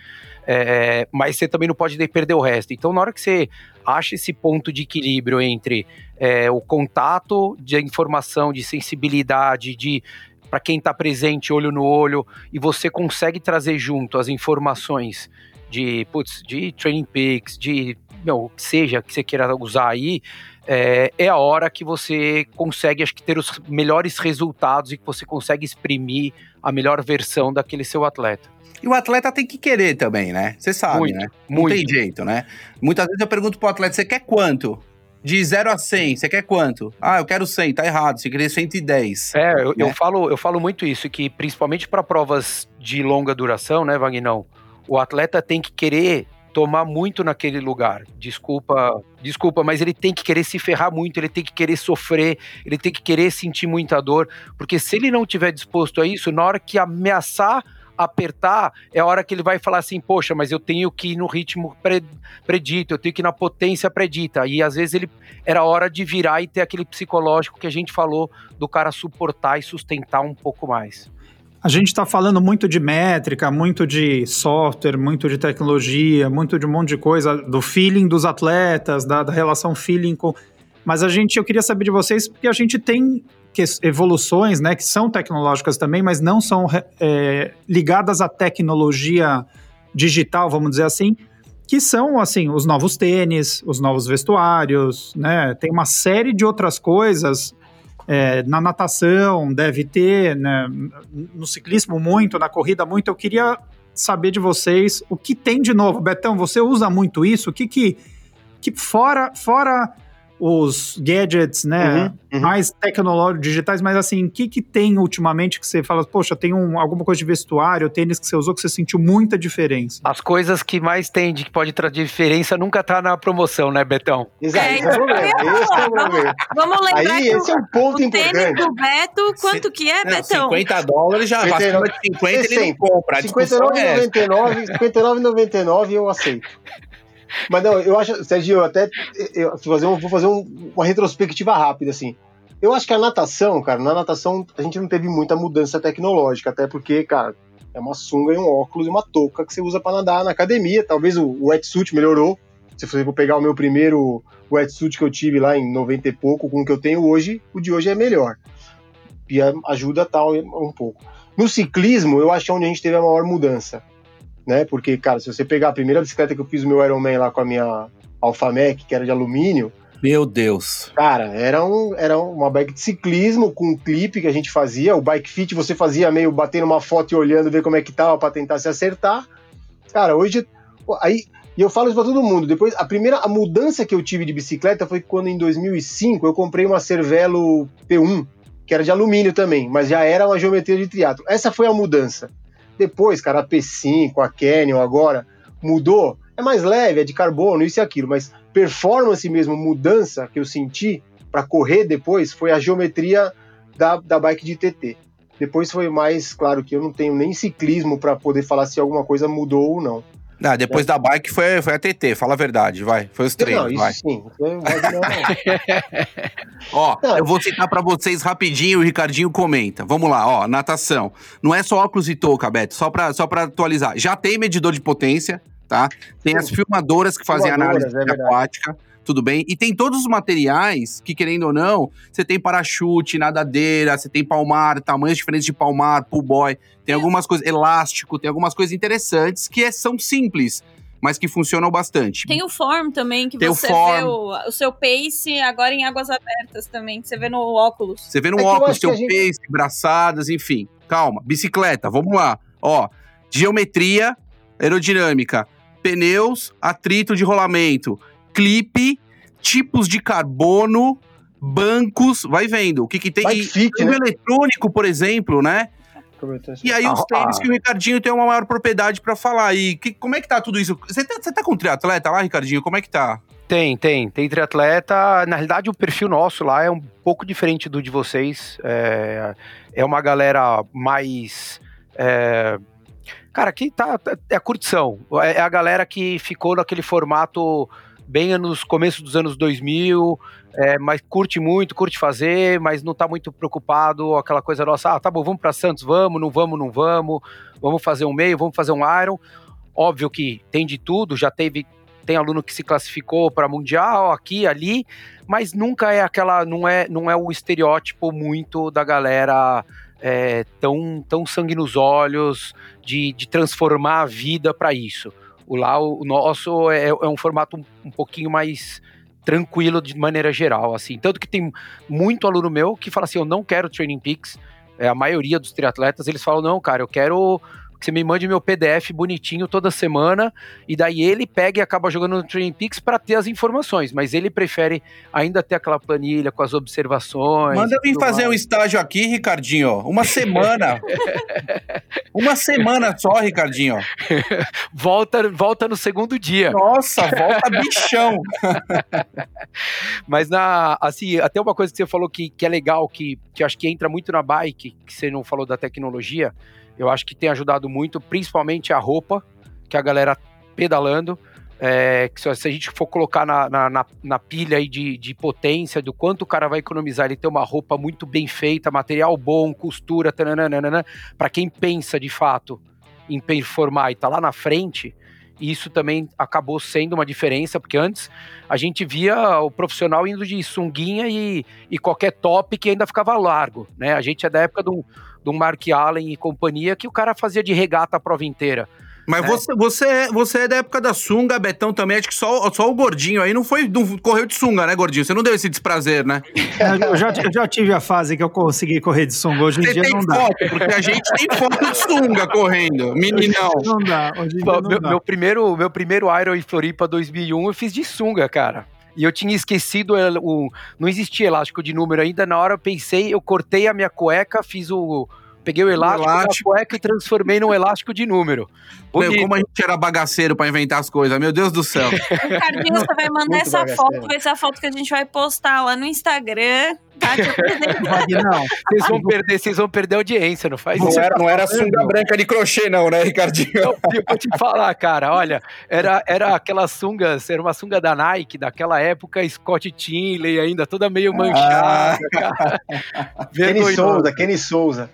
É, mas você também não pode perder o resto. Então, na hora que você acha esse ponto de equilíbrio entre é, o contato de informação, de sensibilidade, de para quem está presente, olho no olho, e você consegue trazer junto as informações de, putz, de training peaks, de meu, seja que você queira usar aí, é, é, a hora que você consegue, acho que, ter os melhores resultados e que você consegue exprimir a melhor versão daquele seu atleta. E o atleta tem que querer também, né? Você sabe, muito, né? Não muito. tem jeito, né? Muitas vezes eu pergunto pro atleta, você quer quanto? De 0 a 100, você quer quanto? Ah, eu quero 100, tá errado, você queria 110. É, eu, né? eu, falo, eu falo muito isso, que principalmente para provas de longa duração, né, Vagnão? O atleta tem que querer tomar muito naquele lugar. Desculpa, desculpa, mas ele tem que querer se ferrar muito, ele tem que querer sofrer, ele tem que querer sentir muita dor, porque se ele não tiver disposto a isso, na hora que ameaçar apertar, é a hora que ele vai falar assim, poxa, mas eu tenho que ir no ritmo predito, eu tenho que ir na potência predita. E às vezes ele era hora de virar e ter aquele psicológico que a gente falou do cara suportar e sustentar um pouco mais. A gente está falando muito de métrica, muito de software, muito de tecnologia, muito de um monte de coisa, do feeling dos atletas, da, da relação feeling com. Mas a gente, eu queria saber de vocês, porque a gente tem que, evoluções, né, que são tecnológicas também, mas não são é, ligadas à tecnologia digital, vamos dizer assim, que são assim os novos tênis, os novos vestuários, né? Tem uma série de outras coisas é, na natação deve ter, né, no ciclismo muito, na corrida muito. Eu queria saber de vocês o que tem de novo. Betão, você usa muito isso? O que que, que fora, fora os gadgets, né, uhum, uhum. mais tecnológicos, digitais, mas assim, o que que tem ultimamente que você fala, poxa, tem um, alguma coisa de vestuário, tênis que você usou que você sentiu muita diferença? As coisas que mais tem de que pode trazer diferença nunca tá na promoção, né, Betão? Exato, é, esse é o problema. Esse é o problema. Vamos, lembrar Aí, esse é um ponto o importante. tênis do Beto, quanto que é, Betão? 50 dólares já, 59, 50 60, ele não compra. 59,99 59,99 eu aceito. Mas não, eu acho, Sergio, eu até eu fazer um, vou fazer um, uma retrospectiva rápida, assim. Eu acho que a natação, cara, na natação a gente não teve muita mudança tecnológica, até porque, cara, é uma sunga e um óculos e uma touca que você usa para nadar na academia. Talvez o, wetsuit melhorou. Se você for pegar o meu primeiro wetsuit que eu tive lá em 90 e pouco com o que eu tenho hoje, o de hoje é melhor. E ajuda tal um pouco. No ciclismo, eu acho é onde a gente teve a maior mudança né? Porque, cara, se você pegar a primeira bicicleta que eu fiz o meu Ironman lá com a minha Alpha Mac, que era de alumínio. Meu Deus. Cara, era, um, era uma bike de ciclismo com um clipe que a gente fazia. O bike fit você fazia meio batendo uma foto e olhando, ver como é que tava para tentar se acertar. Cara, hoje. Aí, e eu falo isso pra todo mundo. Depois, a primeira a mudança que eu tive de bicicleta foi quando em 2005 eu comprei uma Cervelo P1, que era de alumínio também, mas já era uma geometria de triatlo. Essa foi a mudança. Depois, cara, a P5, a Canyon agora, mudou. é mais leve, é de carbono, isso e aquilo, mas performance mesmo, mudança que eu senti para correr depois foi a geometria da, da bike de TT. Depois foi mais, claro que eu não tenho nem ciclismo para poder falar se alguma coisa mudou ou não. Ah, depois é. da bike foi, foi a TT, fala a verdade, vai. Foi os treinos, não, vai. Sim, ó, não. eu vou citar para vocês rapidinho, o Ricardinho comenta. Vamos lá, ó, natação. Não é só óculos e touca, Beto, só para só pra atualizar. Já tem medidor de potência, tá? Tem sim. as filmadoras que fazem filmadoras, análise é aquática tudo bem? E tem todos os materiais que, querendo ou não, você tem parachute, nadadeira, você tem palmar, tamanhos diferentes de palmar, pull boy, tem algumas coisas, elástico, tem algumas coisas interessantes que é, são simples mas que funcionam bastante. Tem o form também, que tem você o vê o, o, seu pace agora em águas abertas também, que você vê no óculos. Você vê no é óculos, seu gente... pace, braçadas, enfim. Calma, bicicleta, vamos lá. Ó, geometria aerodinâmica, pneus, atrito de rolamento, clipe, tipos de carbono, bancos, vai vendo. O que, que tem. Bike fit, né? eletrônico, por exemplo, né? E aí os tênis que o Ricardinho tem uma maior propriedade para falar. E que, como é que tá tudo isso? Você tá, você tá com triatleta lá, Ricardinho? Como é que tá? Tem, tem. Tem triatleta. Na realidade, o perfil nosso lá é um pouco diferente do de vocês. É, é uma galera mais. É, cara, aqui tá. É a curtição. É a galera que ficou naquele formato bem nos começos dos anos 2000, é, mas curte muito, curte fazer, mas não tá muito preocupado, aquela coisa nossa, ah, tá bom, vamos para Santos, vamos, não vamos, não vamos, vamos fazer um meio, vamos fazer um Iron. Óbvio que tem de tudo, já teve tem aluno que se classificou para mundial aqui, ali, mas nunca é aquela, não é, não é o estereótipo muito da galera é, tão, tão sangue nos olhos de, de transformar a vida para isso. O lá, o nosso é, é um formato um, um, pouquinho mais tranquilo de maneira geral, assim. Tanto que tem muito aluno meu que fala assim, eu não quero Training Peaks. É, a maioria dos triatletas, eles falam, não, cara, eu quero que você me mande meu PDF bonitinho toda semana, e daí ele pega e acaba jogando no Training Peaks para ter as informações, mas ele prefere ainda ter aquela planilha com as observações. Manda vir fazer mais. um estágio aqui, Ricardinho, uma semana. uma semana só, Ricardinho. volta, volta no segundo dia. Nossa, volta bichão. mas na, assim, até uma coisa que você falou que, que é legal, que, que acho que entra muito na bike, que você não falou da tecnologia, eu acho que tem ajudado muito, principalmente a roupa, que a galera pedalando. É, que se a gente for colocar na, na, na, pilha aí de, de potência, do quanto o cara vai economizar, ele ter uma roupa muito bem feita, material bom, costura, para quem pensa de fato em performar e tá lá na frente, isso também acabou sendo uma diferença, porque antes a gente via o profissional indo de sunguinha e, e qualquer top que ainda ficava largo, né? A gente é da época do, do Mark Allen e companhia, que o cara fazia de regata a prova inteira. Mas é. você, você, é, você é da época da sunga, Betão também. Acho que só, só o gordinho aí não foi. Não correu de sunga, né, gordinho? Você não deu esse desprazer, né? eu, já, eu já tive a fase que eu consegui correr de sunga. Hoje em você dia tem não foto, dá. Porque a gente tem foto de sunga correndo. Meninão. Não dá. Hoje em dia não meu, dá. Meu, primeiro, meu primeiro Iron em Floripa 2001 eu fiz de sunga, cara. E eu tinha esquecido o. Não existia elástico de número ainda. Na hora eu pensei, eu cortei a minha cueca, fiz o Peguei o elástico, elástico. da cueca e transformei num elástico de número. Meu, como a gente era bagaceiro para inventar as coisas, meu Deus do céu. Ricardinho, você vai mandar Muito essa bagaceiro. foto, essa foto que a gente vai postar lá no Instagram. Tá não. Vocês vão perder, vocês vão perder audiência, não faz não isso. Era, não era sunga branca de crochê, não, né, Ricardinho? Eu, eu vou te falar, cara, olha, era, era aquelas sungas, era uma sunga da Nike, daquela época, Scott Tinley ainda, toda meio manchada. Ah. Kenny Souza, Kenny Souza.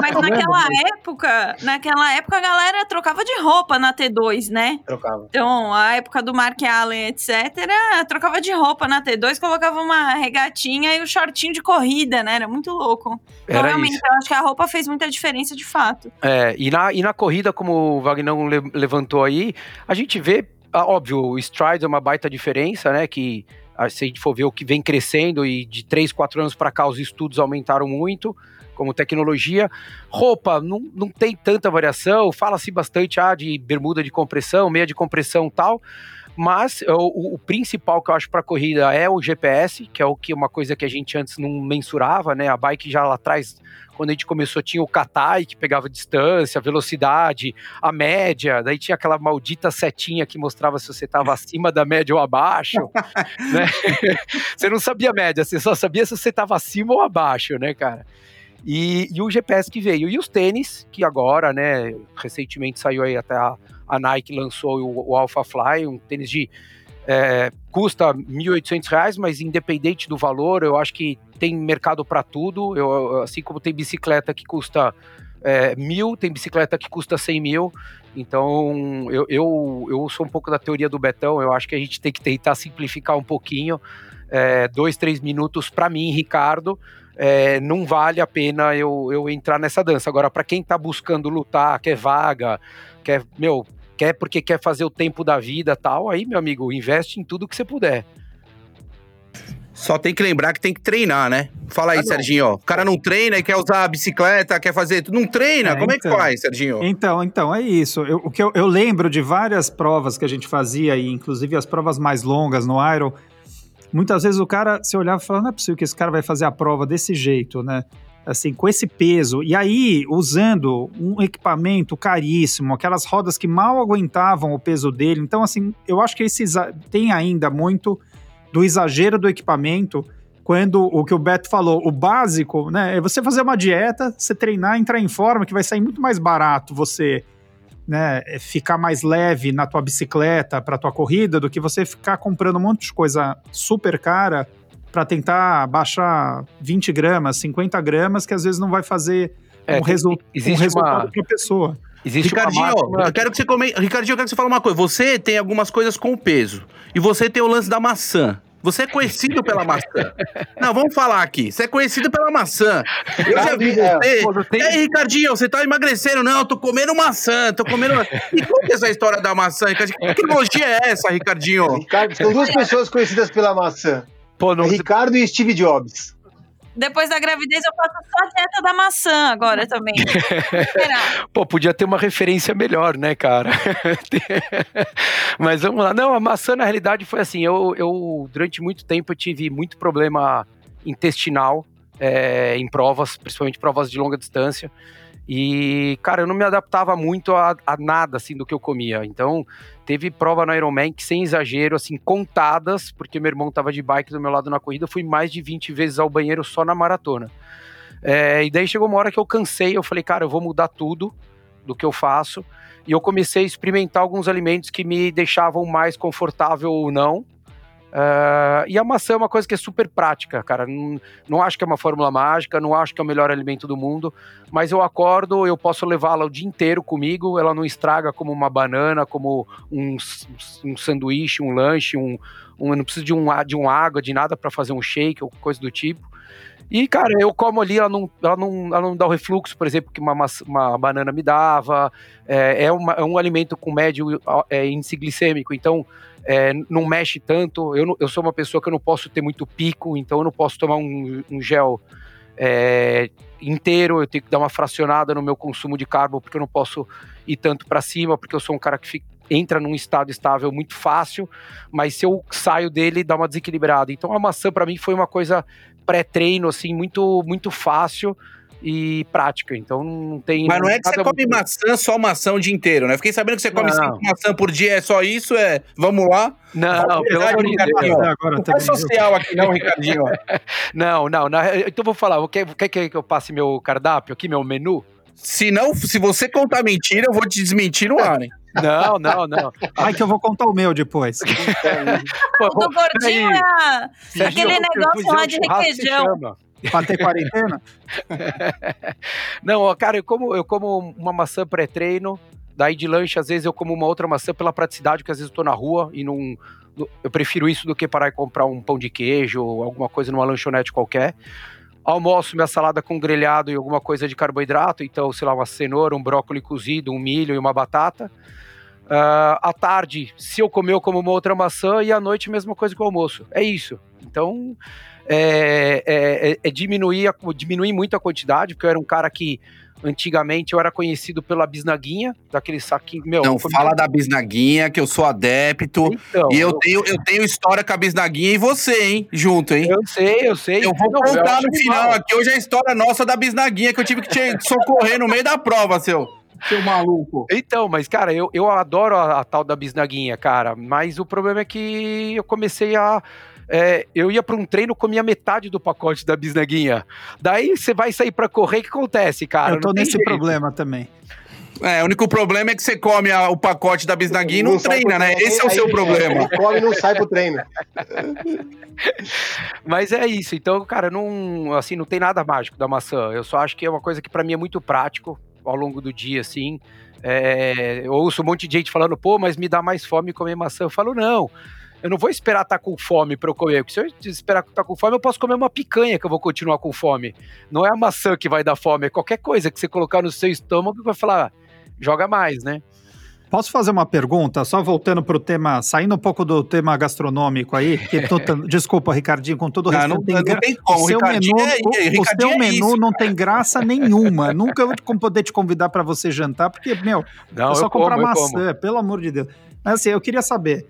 Mas naquela época, naquela época a galera trocava de roupa na T2, né? Trocava. Então, a época do Mark Allen, etc, trocava de roupa na T2, colocava uma regatinha e o shortinho de corrida, né? Era muito louco. Então, Era realmente, isso. eu acho que a roupa fez muita diferença de fato. É, e na, e na corrida, como o Wagner levantou aí, a gente vê, óbvio, o Stride é uma baita diferença, né? Que se a gente for ver o que vem crescendo e de 3, 4 anos para cá os estudos aumentaram muito como tecnologia. Roupa, não, não tem tanta variação, fala-se bastante ah, de bermuda de compressão, meia de compressão tal. Mas o, o principal que eu acho para corrida é o GPS, que é o que uma coisa que a gente antes não mensurava, né? A bike já lá atrás quando a gente começou, tinha o Katai, que pegava distância, velocidade, a média, daí tinha aquela maldita setinha que mostrava se você estava acima da média ou abaixo, né? Você não sabia a média, você só sabia se você estava acima ou abaixo, né, cara? E, e, o GPS que veio. E os tênis, que agora, né, recentemente saiu aí até a, a Nike lançou o, o Alpha Fly, um tênis de é, custa R$ 1.800, mas independente do valor, eu acho que tem mercado para tudo. Eu, assim como tem bicicleta que custa é, mil, tem bicicleta que custa 100 mil. Então, eu, eu, eu sou um pouco da teoria do Betão. Eu acho que a gente tem que tentar simplificar um pouquinho. É, dois, três minutos para mim, Ricardo. É, não vale a pena eu, eu entrar nessa dança. Agora, para quem está buscando lutar, quer vaga, quer, meu, quer porque quer fazer o tempo da vida tal, aí, meu amigo, investe em tudo que você puder. Só tem que lembrar que tem que treinar, né? Fala aí, ah, Serginho. O cara não treina e quer usar a bicicleta, quer fazer tudo. Não treina. É, Como então, é que então. faz, Serginho? Então, então, é isso. Eu, o que eu, eu, lembro de várias provas que a gente fazia, e inclusive as provas mais longas no Iron. Muitas vezes o cara, se olhava e falava, não é possível que esse cara vai fazer a prova desse jeito, né? assim, com esse peso, e aí usando um equipamento caríssimo, aquelas rodas que mal aguentavam o peso dele. Então, assim, eu acho que esse tem ainda muito do exagero do equipamento. Quando o que o Beto falou, o básico, né, é você fazer uma dieta, você treinar, entrar em forma, que vai sair muito mais barato você né, é ficar mais leve na tua bicicleta para tua corrida do que você ficar comprando um monte de coisa super cara para tentar baixar 20 gramas, 50 gramas, que às vezes não vai fazer é, um, resu um resultado para a pessoa. Existe Ricardinho, eu quero que você comente. Ricardinho, eu quero que você fale uma coisa. Você tem algumas coisas com peso. E você tem o lance da maçã. Você é conhecido pela maçã. Não, vamos falar aqui. Você é conhecido pela maçã. Eu já vi é, você. E aí, Ricardinho, você tá emagrecendo? Não, eu tô comendo maçã, tô comendo. E qual que é essa história da maçã, Ricardinho? Que tecnologia é essa, Ricardinho? Ricardo, são duas pessoas conhecidas pela maçã. Pô, não... Ricardo e Steve Jobs. Depois da gravidez eu faço só a dieta da maçã agora também. Pô, podia ter uma referência melhor, né, cara? Mas vamos lá. Não, a maçã na realidade foi assim, eu, eu durante muito tempo eu tive muito problema intestinal é, em provas, principalmente provas de longa distância. E, cara, eu não me adaptava muito a, a, nada, assim, do que eu comia. Então, teve prova no Ironman que, sem exagero, assim, contadas, porque meu irmão tava de bike do meu lado na corrida, fui mais de 20 vezes ao banheiro só na maratona. É, e daí chegou uma hora que eu cansei, eu falei, cara, eu vou mudar tudo do que eu faço. E eu comecei a experimentar alguns alimentos que me deixavam mais confortável ou não. Uh, e a maçã é uma coisa que é super prática, cara. Não, não acho que é uma fórmula mágica, não acho que é o melhor alimento do mundo, mas eu acordo, eu posso levá-la o dia inteiro comigo, ela não estraga como uma banana, como um, um sanduíche, um lanche, um, um, eu não preciso de um, de um água, de nada para fazer um shake ou coisa do tipo. E, cara, eu como ali, ela não, ela não, ela não dá o refluxo, por exemplo, que uma, uma banana me dava. É, é, uma, é um alimento com médio é, índice glicêmico, então é, não mexe tanto. Eu, não, eu sou uma pessoa que eu não posso ter muito pico, então eu não posso tomar um, um gel é, inteiro, eu tenho que dar uma fracionada no meu consumo de carbo, porque eu não posso ir tanto para cima, porque eu sou um cara que fica, entra num estado estável muito fácil, mas se eu saio dele, dá uma desequilibrada. Então a maçã para mim foi uma coisa pré-treino, assim, muito, muito fácil e prática. Então não tem. Mas não é que você come muito... maçã, só maçã o dia inteiro, né? Fiquei sabendo que você come cinco maçã por dia, é só isso? É. Vamos lá? Não, não pelo amor de Deus. Agora, não é social aqui, não, Ricardinho. não, não. então vou falar. Quer, quer que eu passe meu cardápio aqui, meu menu? Se não, se você contar mentira, eu vou te desmentir no ar, hein? Não, não, não. Ai, que eu vou contar o meu depois. o do gordinho é aquele negócio lá de requeijão. Pra ter quarentena? Não, cara, eu como, eu como uma maçã pré-treino, daí de lanche, às vezes eu como uma outra maçã pela praticidade, porque às vezes eu tô na rua e não. Eu prefiro isso do que parar e comprar um pão de queijo ou alguma coisa numa lanchonete qualquer. Almoço minha salada com grelhado e alguma coisa de carboidrato, então, sei lá, uma cenoura, um brócolis cozido, um milho e uma batata. Uh, à tarde, se eu comer, eu como uma outra maçã e à noite, mesma coisa que o almoço. É isso. Então, é, é, é, é diminuir, a, diminuir muito a quantidade, porque eu era um cara que Antigamente eu era conhecido pela bisnaguinha, daquele saquinho. Meu, não, fala da bisnaguinha, que eu sou adepto. Então, e eu, eu, tenho, eu tenho história com a bisnaguinha e você, hein? Junto, hein? Eu sei, eu sei. Eu vou não, contar no final mal. aqui. Hoje é a história nossa da bisnaguinha, que eu tive que te socorrer no meio da prova, seu. Seu maluco. Então, mas, cara, eu, eu adoro a, a tal da bisnaguinha, cara. Mas o problema é que eu comecei a é, eu ia para um treino, comia metade do pacote da bisnaguinha. Daí você vai sair para correr, o que acontece, cara? Eu tô nesse jeito. problema também. É, o único problema é que você come a, o pacote da bisnaguinha e não, não treina, né? Esse é o seu problema. Come e não sai pro treino. Mas é isso. Então, cara, não, assim, não tem nada mágico da maçã. Eu só acho que é uma coisa que para mim é muito prático ao longo do dia, assim. É, eu ouço um monte de gente falando, pô, mas me dá mais fome comer maçã. Eu falo, não. Eu não vou esperar estar tá com fome para eu comer. Porque se eu esperar estar tá com fome, eu posso comer uma picanha que eu vou continuar com fome. Não é a maçã que vai dar fome, é qualquer coisa que você colocar no seu estômago que vai falar, joga mais, né? Posso fazer uma pergunta, só voltando para o tema, saindo um pouco do tema gastronômico aí? Tô, desculpa, Ricardinho, com todo o respeito. Não, não, tem, não tem como, o seu menu, é, o, o seu é menu isso, não cara. tem graça nenhuma. Nunca vou poder te convidar para você jantar, porque, meu, não, é só comprar como, maçã, pelo amor de Deus. Mas assim, eu queria saber,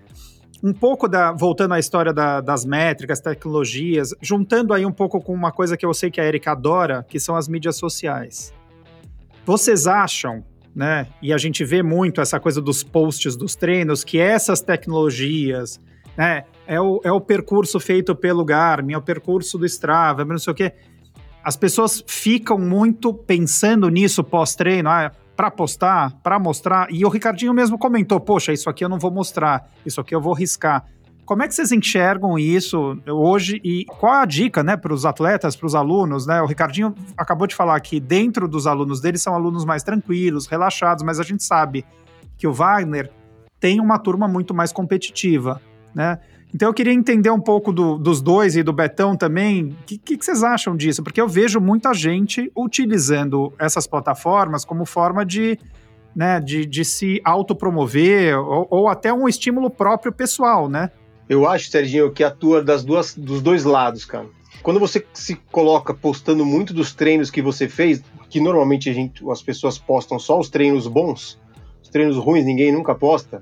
um pouco da. Voltando à história da, das métricas, tecnologias, juntando aí um pouco com uma coisa que eu sei que a Erika adora, que são as mídias sociais. Vocês acham, né? E a gente vê muito essa coisa dos posts dos treinos, que essas tecnologias, né? É o, é o percurso feito pelo Garmin, é o percurso do Strava, não sei o quê. As pessoas ficam muito pensando nisso pós-treino. Ah, para postar, para mostrar. E o Ricardinho mesmo comentou: poxa, isso aqui eu não vou mostrar, isso aqui eu vou riscar. Como é que vocês enxergam isso hoje e qual a dica, né, para os atletas, para os alunos, né? O Ricardinho acabou de falar que dentro dos alunos dele são alunos mais tranquilos, relaxados, mas a gente sabe que o Wagner tem uma turma muito mais competitiva, né? Então eu queria entender um pouco do, dos dois e do Betão também. O que, que, vocês acham disso? Porque eu vejo muita gente utilizando essas plataformas como forma de, né, de, de se autopromover ou, ou até um estímulo próprio pessoal, né? Eu acho, Serginho, que atua das duas, dos dois lados, cara. Quando você se coloca postando muito dos treinos que você fez, que normalmente gente, as pessoas postam só os treinos bons, os treinos ruins ninguém nunca posta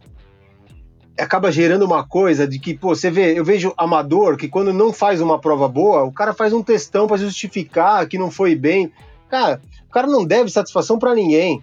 acaba gerando uma coisa de que, pô, você vê, eu vejo amador que quando não faz uma prova boa, o cara faz um testão para justificar que não foi bem. Cara, o cara não deve satisfação para ninguém.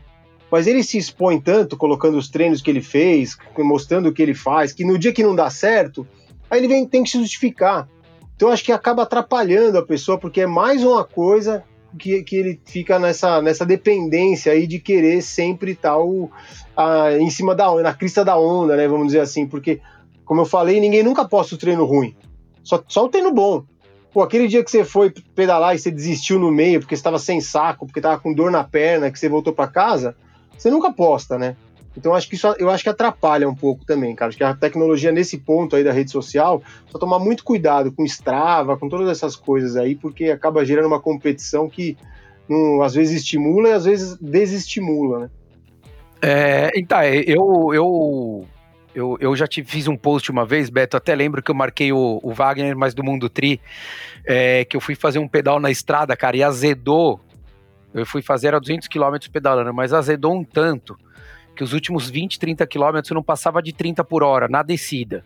Mas ele se expõe tanto colocando os treinos que ele fez, mostrando o que ele faz, que no dia que não dá certo, aí ele vem, tem que se justificar. Então acho que acaba atrapalhando a pessoa, porque é mais uma coisa que, que ele fica nessa, nessa dependência aí de querer sempre estar o, a, em cima da na crista da onda, né? Vamos dizer assim, porque, como eu falei, ninguém nunca posta o treino ruim. Só, só o treino bom. Pô, aquele dia que você foi pedalar e você desistiu no meio porque estava sem saco, porque estava com dor na perna, que você voltou para casa, você nunca posta, né? Então acho que isso eu acho que atrapalha um pouco também, cara. Acho que a tecnologia nesse ponto aí da rede social, só tomar muito cuidado com Strava, com todas essas coisas aí, porque acaba gerando uma competição que um, às vezes estimula e às vezes desestimula, né? É, então, é, eu, eu, eu, eu já te fiz um post uma vez, Beto, até lembro que eu marquei o, o Wagner, mas do Mundo Tri, é, que eu fui fazer um pedal na estrada, cara, e azedou. Eu fui fazer a 200 km pedalando, mas azedou um tanto que os últimos 20, 30 quilômetros não passava de 30 por hora na descida.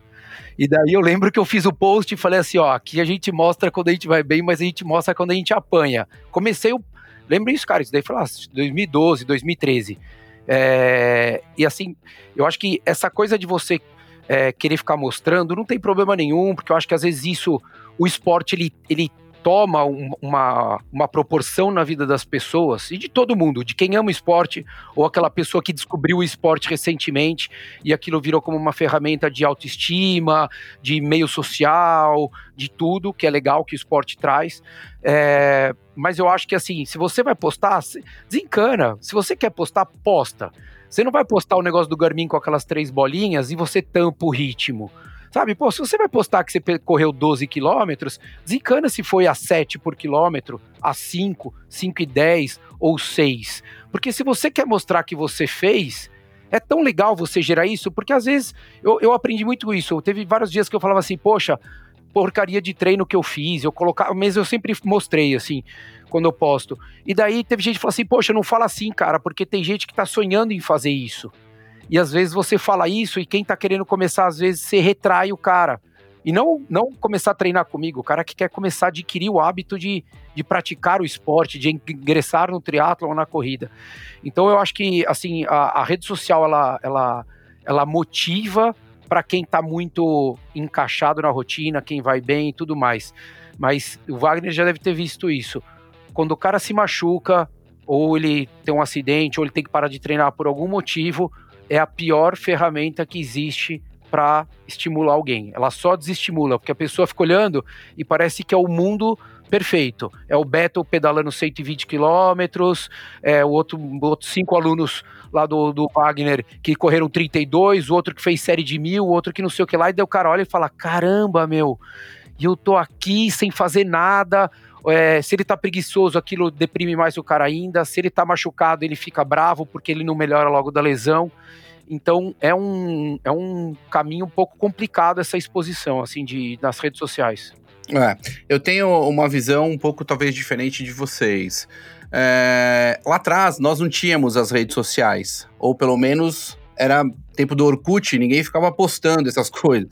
E daí eu lembro que eu fiz o post e falei assim, ó, aqui a gente mostra quando a gente vai bem, mas a gente mostra quando a gente apanha. Comecei o... Lembra isso, cara? Isso daí foi lá, 2012, 2013. É... E assim, eu acho que essa coisa de você é, querer ficar mostrando não tem problema nenhum, porque eu acho que às vezes isso, o esporte, ele, ele toma um, uma, uma proporção na vida das pessoas e de todo mundo, de quem ama esporte ou aquela pessoa que descobriu o esporte recentemente e aquilo virou como uma ferramenta de autoestima, de meio social, de tudo que é legal que o esporte traz. É, mas eu acho que assim, se você vai postar, desencana. Se você quer postar, posta. Você não vai postar o negócio do Garmin com aquelas três bolinhas e você tampa o ritmo. Sabe, pô, se você vai postar que você correu 12 quilômetros, desencana se foi a 7 por quilômetro, a 5, 5 e 10 ou 6. Porque se você quer mostrar que você fez, é tão legal você gerar isso, porque às vezes eu, eu aprendi muito isso. Teve vários dias que eu falava assim, poxa, porcaria de treino que eu fiz, eu colocava, mas eu sempre mostrei assim, quando eu posto. E daí teve gente que falou assim: "Poxa, não fala assim, cara, porque tem gente que tá sonhando em fazer isso". E às vezes você fala isso e quem tá querendo começar às vezes você retrai o cara. E não, não começar a treinar comigo, o cara que quer começar a adquirir o hábito de, de praticar o esporte, de ingressar no triatlo ou na corrida. Então eu acho que assim a, a rede social ela, ela, ela motiva para quem está muito encaixado na rotina, quem vai bem e tudo mais. Mas o Wagner já deve ter visto isso. Quando o cara se machuca, ou ele tem um acidente, ou ele tem que parar de treinar por algum motivo, é a pior ferramenta que existe para estimular alguém. Ela só desestimula, porque a pessoa fica olhando e parece que é o mundo perfeito. É o Beto pedalando 120 quilômetros, é o outro, outros cinco alunos lá do, do Wagner que correram 32, o outro que fez série de mil, o outro que não sei o que lá, e daí o cara olha e fala: caramba, meu, e eu tô aqui sem fazer nada. É, se ele tá preguiçoso, aquilo deprime mais o cara ainda. Se ele tá machucado, ele fica bravo porque ele não melhora logo da lesão. Então é um, é um caminho um pouco complicado essa exposição assim de nas redes sociais. É, eu tenho uma visão um pouco talvez diferente de vocês. É, lá atrás nós não tínhamos as redes sociais, ou pelo menos era tempo do Orkut, ninguém ficava postando essas coisas.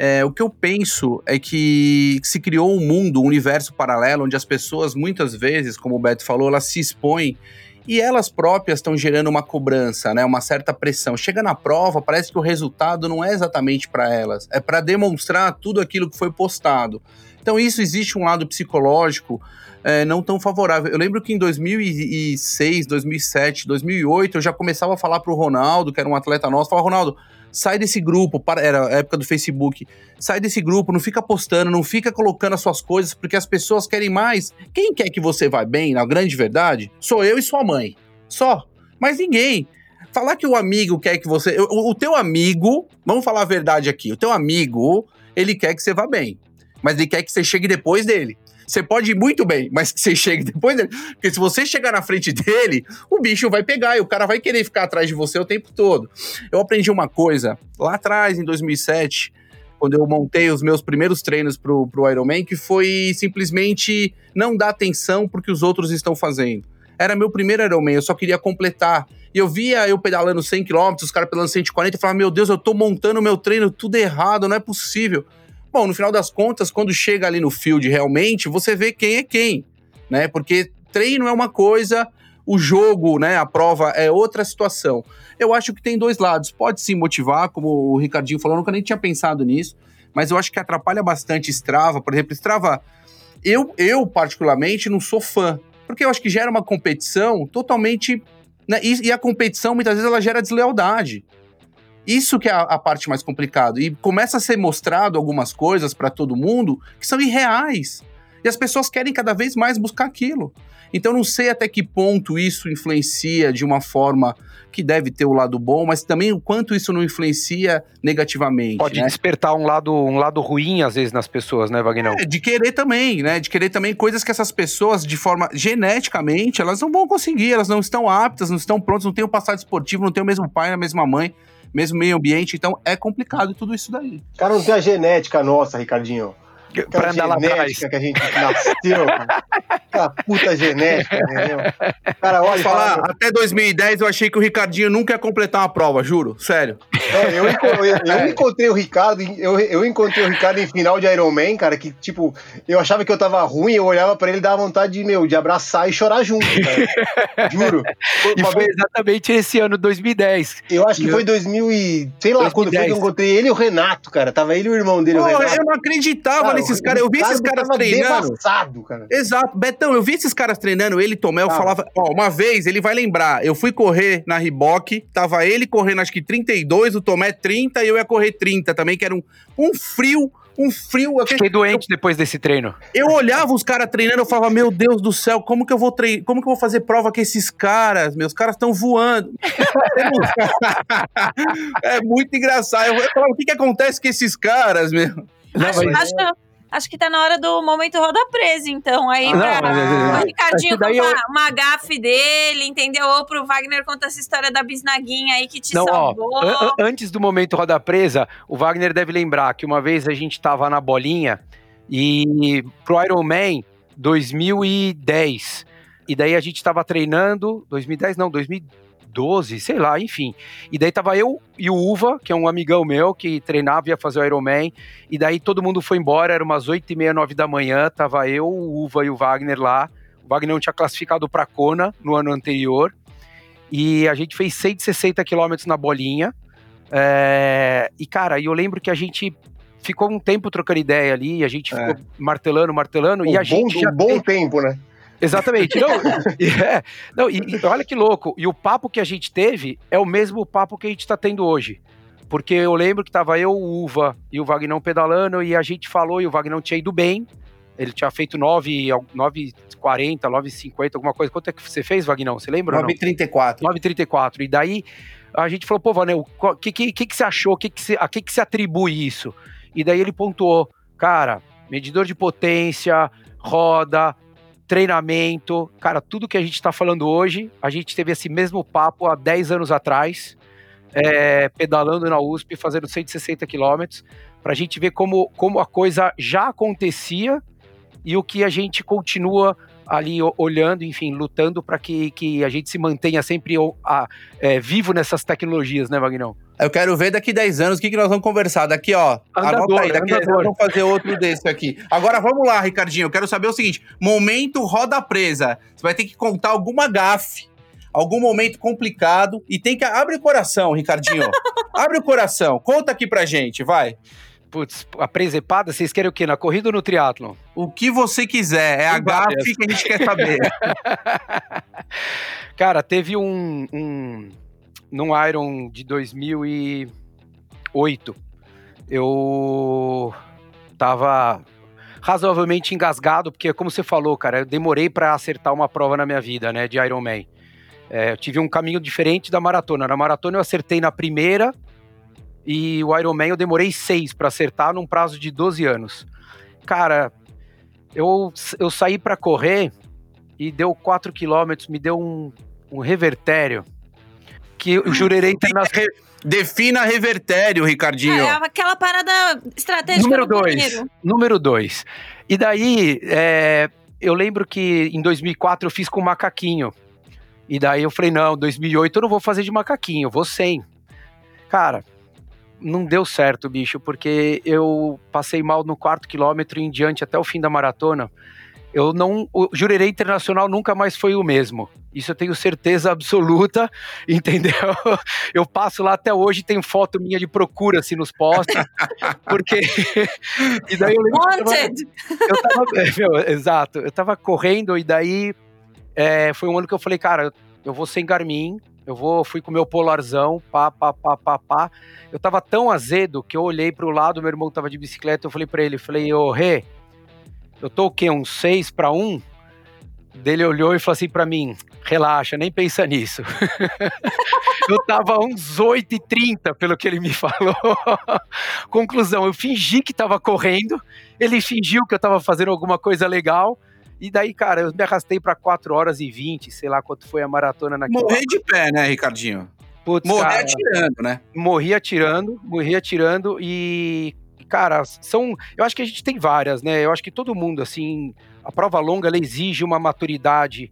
É, o que eu penso é que se criou um mundo, um universo paralelo, onde as pessoas muitas vezes, como o Beto falou, elas se expõem e elas próprias estão gerando uma cobrança, né, uma certa pressão. Chega na prova, parece que o resultado não é exatamente para elas, é para demonstrar tudo aquilo que foi postado. Então isso existe um lado psicológico é, não tão favorável. Eu lembro que em 2006, 2007, 2008 eu já começava a falar para o Ronaldo, que era um atleta nosso, falar Ronaldo, sai desse grupo, era a época do Facebook, sai desse grupo, não fica postando, não fica colocando as suas coisas, porque as pessoas querem mais. Quem quer que você vá bem, na grande verdade, sou eu e sua mãe. Só. Mas ninguém. Falar que o amigo quer que você. O, o teu amigo, vamos falar a verdade aqui, o teu amigo, ele quer que você vá bem. Mas ele quer que você chegue depois dele. Você pode ir muito bem, mas que você chegue depois dele. Porque se você chegar na frente dele, o bicho vai pegar e o cara vai querer ficar atrás de você o tempo todo. Eu aprendi uma coisa lá atrás, em 2007, quando eu montei os meus primeiros treinos pro, pro Ironman, que foi simplesmente não dar atenção pro que os outros estão fazendo. Era meu primeiro Ironman, eu só queria completar. E eu via eu pedalando 100 km, os caras pedalando 140, e falava, meu Deus, eu tô montando o meu treino tudo errado, não é possível. Bom, no final das contas, quando chega ali no field realmente, você vê quem é quem, né? Porque treino é uma coisa, o jogo, né, a prova é outra situação. Eu acho que tem dois lados. Pode se motivar, como o Ricardinho falou, eu nunca nem tinha pensado nisso, mas eu acho que atrapalha bastante Strava. Por exemplo, Strava, eu, eu particularmente não sou fã, porque eu acho que gera uma competição totalmente. Né, e, e a competição, muitas vezes, ela gera deslealdade. Isso que é a, a parte mais complicada. E começa a ser mostrado algumas coisas para todo mundo que são irreais. E as pessoas querem cada vez mais buscar aquilo. Então não sei até que ponto isso influencia de uma forma que deve ter o lado bom, mas também o quanto isso não influencia negativamente. Pode né? despertar um lado, um lado ruim, às vezes, nas pessoas, né, Wagner? É, de querer também, né? De querer também coisas que essas pessoas, de forma geneticamente, elas não vão conseguir, elas não estão aptas, não estão prontas, não têm o passado esportivo, não têm o mesmo pai, a mesma mãe mesmo meio ambiente, então é complicado tudo isso daí. Cara, não tem a genética nossa, Ricardinho. Aquela pra andar lá atrás. que a gente nasceu, aquela puta genética, entendeu? Cara, olha, falar, fala... até 2010 eu achei que o Ricardinho nunca ia completar uma prova, juro, sério. É, eu, eu, eu, encontrei o Ricardo, eu, eu encontrei o Ricardo em final de Iron Man, cara, que tipo, eu achava que eu tava ruim, eu olhava pra ele e dava vontade de, meu, de abraçar e chorar junto, cara. Juro. e foi vez... exatamente esse ano, 2010. Eu acho que foi 2000 e, sei lá, 2010. quando foi que eu encontrei ele e o Renato, cara, tava ele e o irmão dele, Pô, o Renato. Eu não acreditava cara, nesses caras, eu vi esses caras treinando. cara. Exato, Betão, eu vi esses caras treinando, ele, Tomé, eu falava, ó, uma vez, ele vai lembrar, eu fui correr na Riboc, tava ele correndo acho que 32, o Tomé 30 e eu ia correr 30 também, que era um, um frio um frio. Fiquei doente eu, depois desse treino. Eu olhava os caras treinando, eu falava, meu Deus do céu, como que eu vou treinar? Como que eu vou fazer prova com esses caras? Meus caras estão voando. é muito engraçado. Eu falava, o que, que acontece com esses caras, meu? Acho, acho, Acho que tá na hora do momento roda presa, então. Aí, Não, pra mas- o Ricardinho mas daí contar eu- uma gafe dele, entendeu? Ou pro Wagner contar essa história da bisnaguinha aí que te Não, ó, salvou. an- an- antes do momento roda presa, o Wagner deve lembrar que uma vez a gente tava na bolinha e pro Iron Man 2010. E daí a gente tava treinando, 2010 não, 2012, sei lá, enfim. E daí tava eu e o Uva, que é um amigão meu que treinava e ia fazer o Iron Man. E daí todo mundo foi embora, era umas 8 e meia, 9 da manhã, tava eu, o Uva e o Wagner lá. O Wagner não tinha classificado pra Kona no ano anterior. E a gente fez 160 quilômetros na bolinha. É, e, cara, eu lembro que a gente ficou um tempo trocando ideia ali, a gente É. ficou martelando, martelando, e Um a gente bom, já um bom tempo, né? Exatamente. Não, e, é, não, e, e olha que louco. E o papo que a gente teve é o mesmo papo que a gente está tendo hoje. Porque eu lembro que tava eu, o Uva e o Vagnão pedalando, e a gente falou, e o Vagnão tinha ido bem. Ele tinha feito 9, 9,40, 9,50, alguma coisa. Quanto é que você fez, Vagnão? Você lembra? ou não? 934. 9,34. E daí a gente falou, pô, Vanel, o que, que, que, que você achou? Que que você, a que, que se atribui isso? E daí ele pontuou, cara, medidor de potência, roda, treinamento, cara, tudo que a gente está falando hoje, a gente teve esse mesmo papo há 10 anos atrás, é, pedalando na USP, fazendo 160 quilômetros, para a gente ver como, como a coisa já acontecia e o que a gente continua ali olhando, enfim, lutando para que, que a gente se mantenha sempre a- é, vivo nessas tecnologias, né, Vagnão? Eu quero ver daqui 10 anos o que, que nós vamos conversar. Daqui, ó. Andador, anota aí, daqui 10 andador. anos vamos fazer outro desse aqui. Agora vamos lá, Ricardinho. Eu quero saber o seguinte: momento roda presa. Você vai ter que contar alguma gafe. Algum momento complicado e tem que. Abre o coração, Ricardinho. Abre o coração. Conta aqui pra gente, vai. Putz, a presepada, vocês querem o quê? Na corrida ou no triatlon? O que você quiser. É a gafe que a gente quer saber. Cara, teve um, um num Iron de 2008, eu tava razoavelmente engasgado, porque como você falou, cara, eu demorei pra acertar uma prova na minha vida, né, de Ironman. É, eu tive um caminho diferente da maratona. Na maratona eu acertei na primeira e o Ironman eu demorei seis pra acertar num prazo de 12 anos. Cara, eu, eu saí pra correr e deu 4 quilômetros, me deu um, um revertério que o jurerei internacional. Defina revertério, Ricardinho. É aquela parada estratégica Número do dois. banheiro. Número 2. E daí, é, eu lembro que em 2004 eu fiz com macaquinho. E daí eu falei, não, 2008 eu não vou fazer de macaquinho, eu vou sem. Cara, não deu certo, bicho, porque eu passei mal no quarto quilômetro e em diante até o fim da maratona. Eu não. O jurerê internacional nunca mais foi o mesmo. Isso eu tenho certeza absoluta, entendeu? Eu passo lá até hoje, tem foto minha de procura assim nos postos, porque. e daí eu lembro que eu tava- Wanted! eu tava, é, meu, exato, eu tava correndo e daí é, foi um ano que eu falei, cara, eu vou sem Garmin, eu vou, fui com o meu polarzão, pá, pá, pá, pá, pá. Eu tava tão azedo que eu olhei pro lado, meu irmão tava de bicicleta, eu falei pra ele, falei, ô Rê, eu tô o quê, um 6 para 1? Dele olhou e falou assim pra mim, relaxa, nem pensa nisso. eu tava uns 8 e 30 pelo que ele me falou. Conclusão, eu fingi que tava correndo, ele fingiu que eu tava fazendo alguma coisa legal, e daí, cara, eu me arrastei pra 4 horas e 20, sei lá quanto foi a maratona naquela. Morrer de pé, né, Ricardinho? Putz, Morrer cara, atirando, né? morri atirando, morri atirando e, cara, são. Eu acho que a gente tem várias, né? Eu acho que todo mundo, assim, a prova longa ela exige uma maturidade,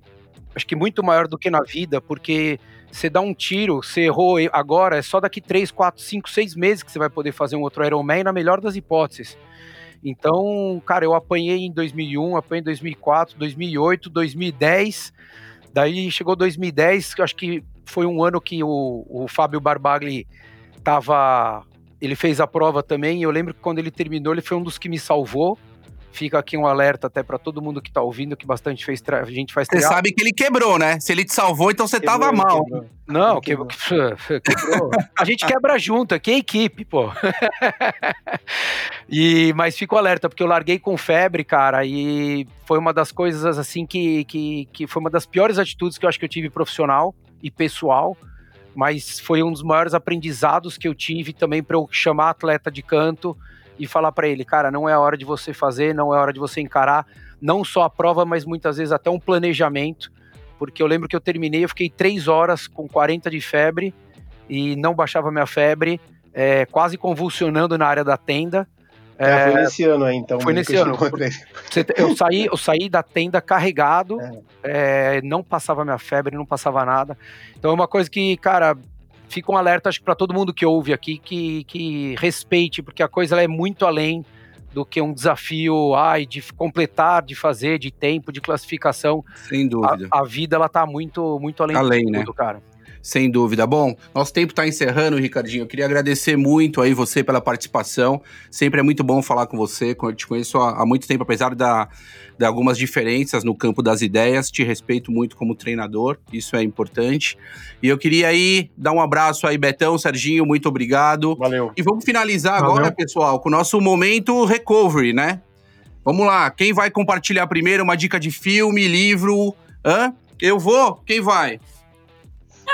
acho que muito maior do que na vida, porque você dá um tiro, você errou agora, é só daqui 3, 4, 5, 6 meses que você vai poder fazer um outro Ironman, na melhor das hipóteses. Então, cara, eu apanhei em 2001, apanhei em 2004, 2008, 2010. Daí chegou 2010, que eu acho que foi um ano que o, o Fábio Barbagli tava. Ele fez a prova também, eu lembro que quando ele terminou, ele foi um dos que me salvou. Fica aqui um alerta até para todo mundo que tá ouvindo, que bastante fez a gente faz Você sabe que ele quebrou, né? Se ele te salvou, então você tava Quebrou, mal. quebrou. Não, quebrou. quebrou. A gente quebra junto, aqui é equipe, pô. e, mas fico alerta, porque eu larguei com febre, cara, e foi uma das coisas, assim, que, que, que foi uma das piores atitudes que eu acho que eu tive profissional e pessoal, mas foi um dos maiores aprendizados que eu tive também para eu chamar atleta de canto, e falar para ele, cara, não é a hora de você fazer, não é a hora de você encarar não só a prova, mas muitas vezes até um planejamento, porque eu lembro que eu terminei, eu fiquei três horas com 40 de febre e não baixava minha febre, é, quase convulsionando na área da tenda. É, foi nesse ano aí, então. Foi nesse ano. Eu saí, eu saí da tenda carregado, é. É, não passava minha febre, não passava nada. Então é uma coisa que, cara, fica um alerta, acho que para todo mundo que ouve aqui, que, que respeite, porque a coisa é muito além do que um desafio ai, de completar, de fazer, de tempo, de classificação. Sem dúvida. A, a vida ela tá muito, muito além, além tudo, né? cara. Sem dúvida. Bom, nosso tempo está encerrando, Ricardinho. Eu queria agradecer muito aí você pela participação. Sempre é muito bom falar com você. Eu te conheço há, há muito tempo, apesar da, de algumas diferenças no campo das ideias. Te respeito muito como treinador, isso é importante. E eu queria aí dar um abraço aí, Betão, Serginho, muito obrigado. Valeu. E vamos finalizar Valeu. agora, pessoal, com o nosso momento recovery, né? Vamos lá, quem vai compartilhar primeiro uma dica de filme, livro? Hã? Eu vou? Quem vai?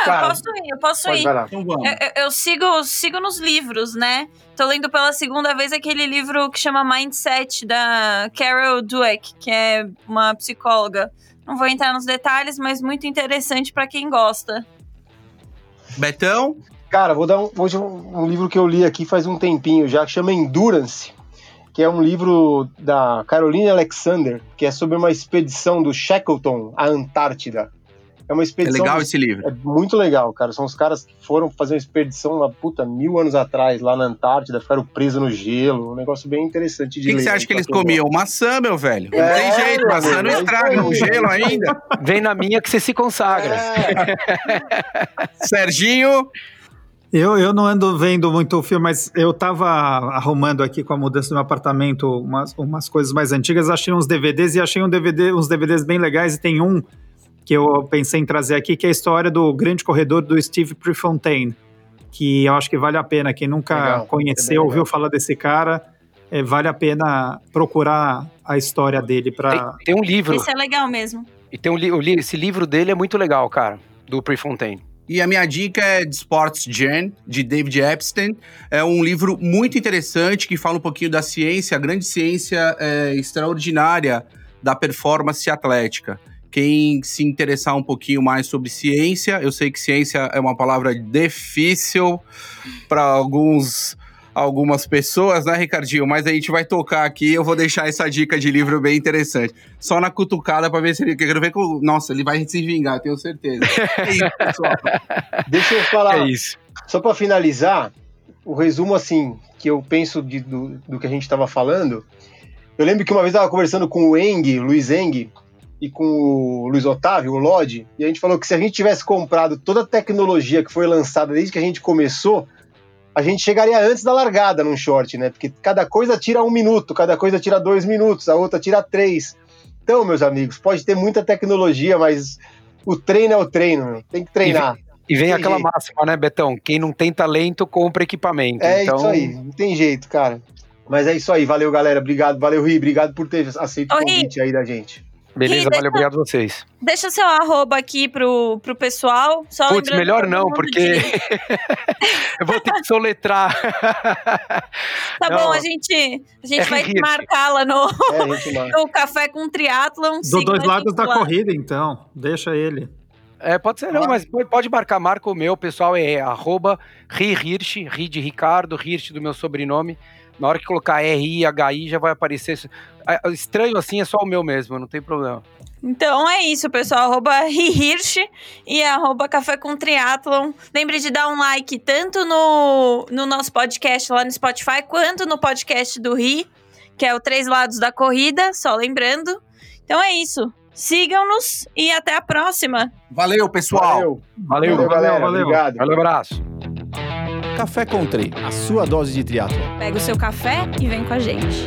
Cara, eu posso ir, eu posso ir. Então eu, eu, sigo, sigo nos livros, né? Tô lendo pela segunda vez aquele livro que chama Mindset, da Carol Dweck, que é uma psicóloga. Não vou entrar nos detalhes, mas muito interessante para quem gosta. Betão? Cara, vou dar um, hoje um, um, livro que eu li aqui faz um tempinho já, que chama Endurance, que é um livro da Caroline Alexander, que é sobre uma expedição do Shackleton à Antártida. É uma expedição. É legal esse livro. É muito legal, cara. São os caras que foram fazer uma expedição lá, puta, mil anos atrás, lá na Antártida, ficaram presos no gelo. Um negócio bem interessante de O que, que, você acha que eles comiam? Maçã, meu velho. Não é, tem jeito, maçã não é estraga o gelo ainda. Vem na minha que você se consagra. É. Serginho. Eu, eu não ando vendo muito o filme, mas eu tava arrumando aqui com a mudança do meu apartamento umas, umas coisas mais antigas, achei uns DVDs e achei um DVD, uns DVDs bem legais e tem um que eu pensei em trazer aqui, que é a história do grande corredor do Steve Prefontaine, que eu acho que vale a pena. Quem nunca legal, conheceu, ouviu falar desse cara, é, vale a pena procurar a história dele para. Tem, tem, um livro. Esse é legal mesmo. E tem um li esse livro dele é muito legal, cara, do Prefontaine. E a minha dica é de Sports Gen, de David Epstein. É um livro muito interessante que fala um pouquinho da ciência, a grande ciência é, extraordinária da performance atlética. Quem se interessar um pouquinho mais sobre ciência, eu sei que ciência é uma palavra difícil para alguns algumas pessoas, né, Ricardinho? Mas a gente vai tocar aqui, eu vou deixar essa dica de livro bem interessante. Só na cutucada para ver se ele. Quero ver com. Nossa, ele vai se vingar, tenho certeza. É isso, pessoal. Deixa eu falar. É isso. Só para finalizar, o resumo, assim, que eu penso de, do, do que a gente estava falando. Eu lembro que uma vez eu estava conversando com o Eng, Luiz Eng, e com o Luiz Otávio, o Lodi, e a gente falou que se a gente tivesse comprado toda a tecnologia que foi lançada desde que a gente começou, a gente chegaria antes da largada num short, né? Porque cada coisa tira um minuto, cada coisa tira dois minutos, a outra tira três. Então, meus amigos, pode ter muita tecnologia, mas o treino é o treino, tem que treinar. E vem, aquela jeito. máxima, né, Betão? Quem não tem talento, compra equipamento. É então... isso aí, não tem jeito, cara. Mas é isso aí, valeu, galera. Obrigado, valeu, Ri. Obrigado por ter aceito o convite aí da gente. Beleza, valeu, obrigado a vocês. Deixa seu arroba aqui pro, pro pessoal. Só Putz, melhor não, porque eu vou ter que soletrar. Tá não. bom, a gente, a gente é vai marcá-la no, é, no Café com Triatlon. Do dois lados da corrida, então. Deixa ele. É, pode ser não, mas pode marcar, marca o meu, pessoal, é arroba Hirsch, Ri de Ricardo, Hirsch do meu sobrenome. Na hora que colocar R-I-H-I já vai aparecer. Estranho assim é só o meu mesmo, não tem problema. Então é isso, pessoal. Arroba Hirsch e arroba Café com Triatlon. Lembre de dar um like tanto no, no nosso podcast lá no Spotify, quanto no podcast do Ri, que é o Três Lados da Corrida, só lembrando. Então é isso. Sigam-nos e até a próxima. Valeu, pessoal. Valeu, valeu, valeu, valeu, valeu. Obrigado. Valeu, abraço. Café Country, a sua dose de triatlo. Pega o seu café e vem com a gente.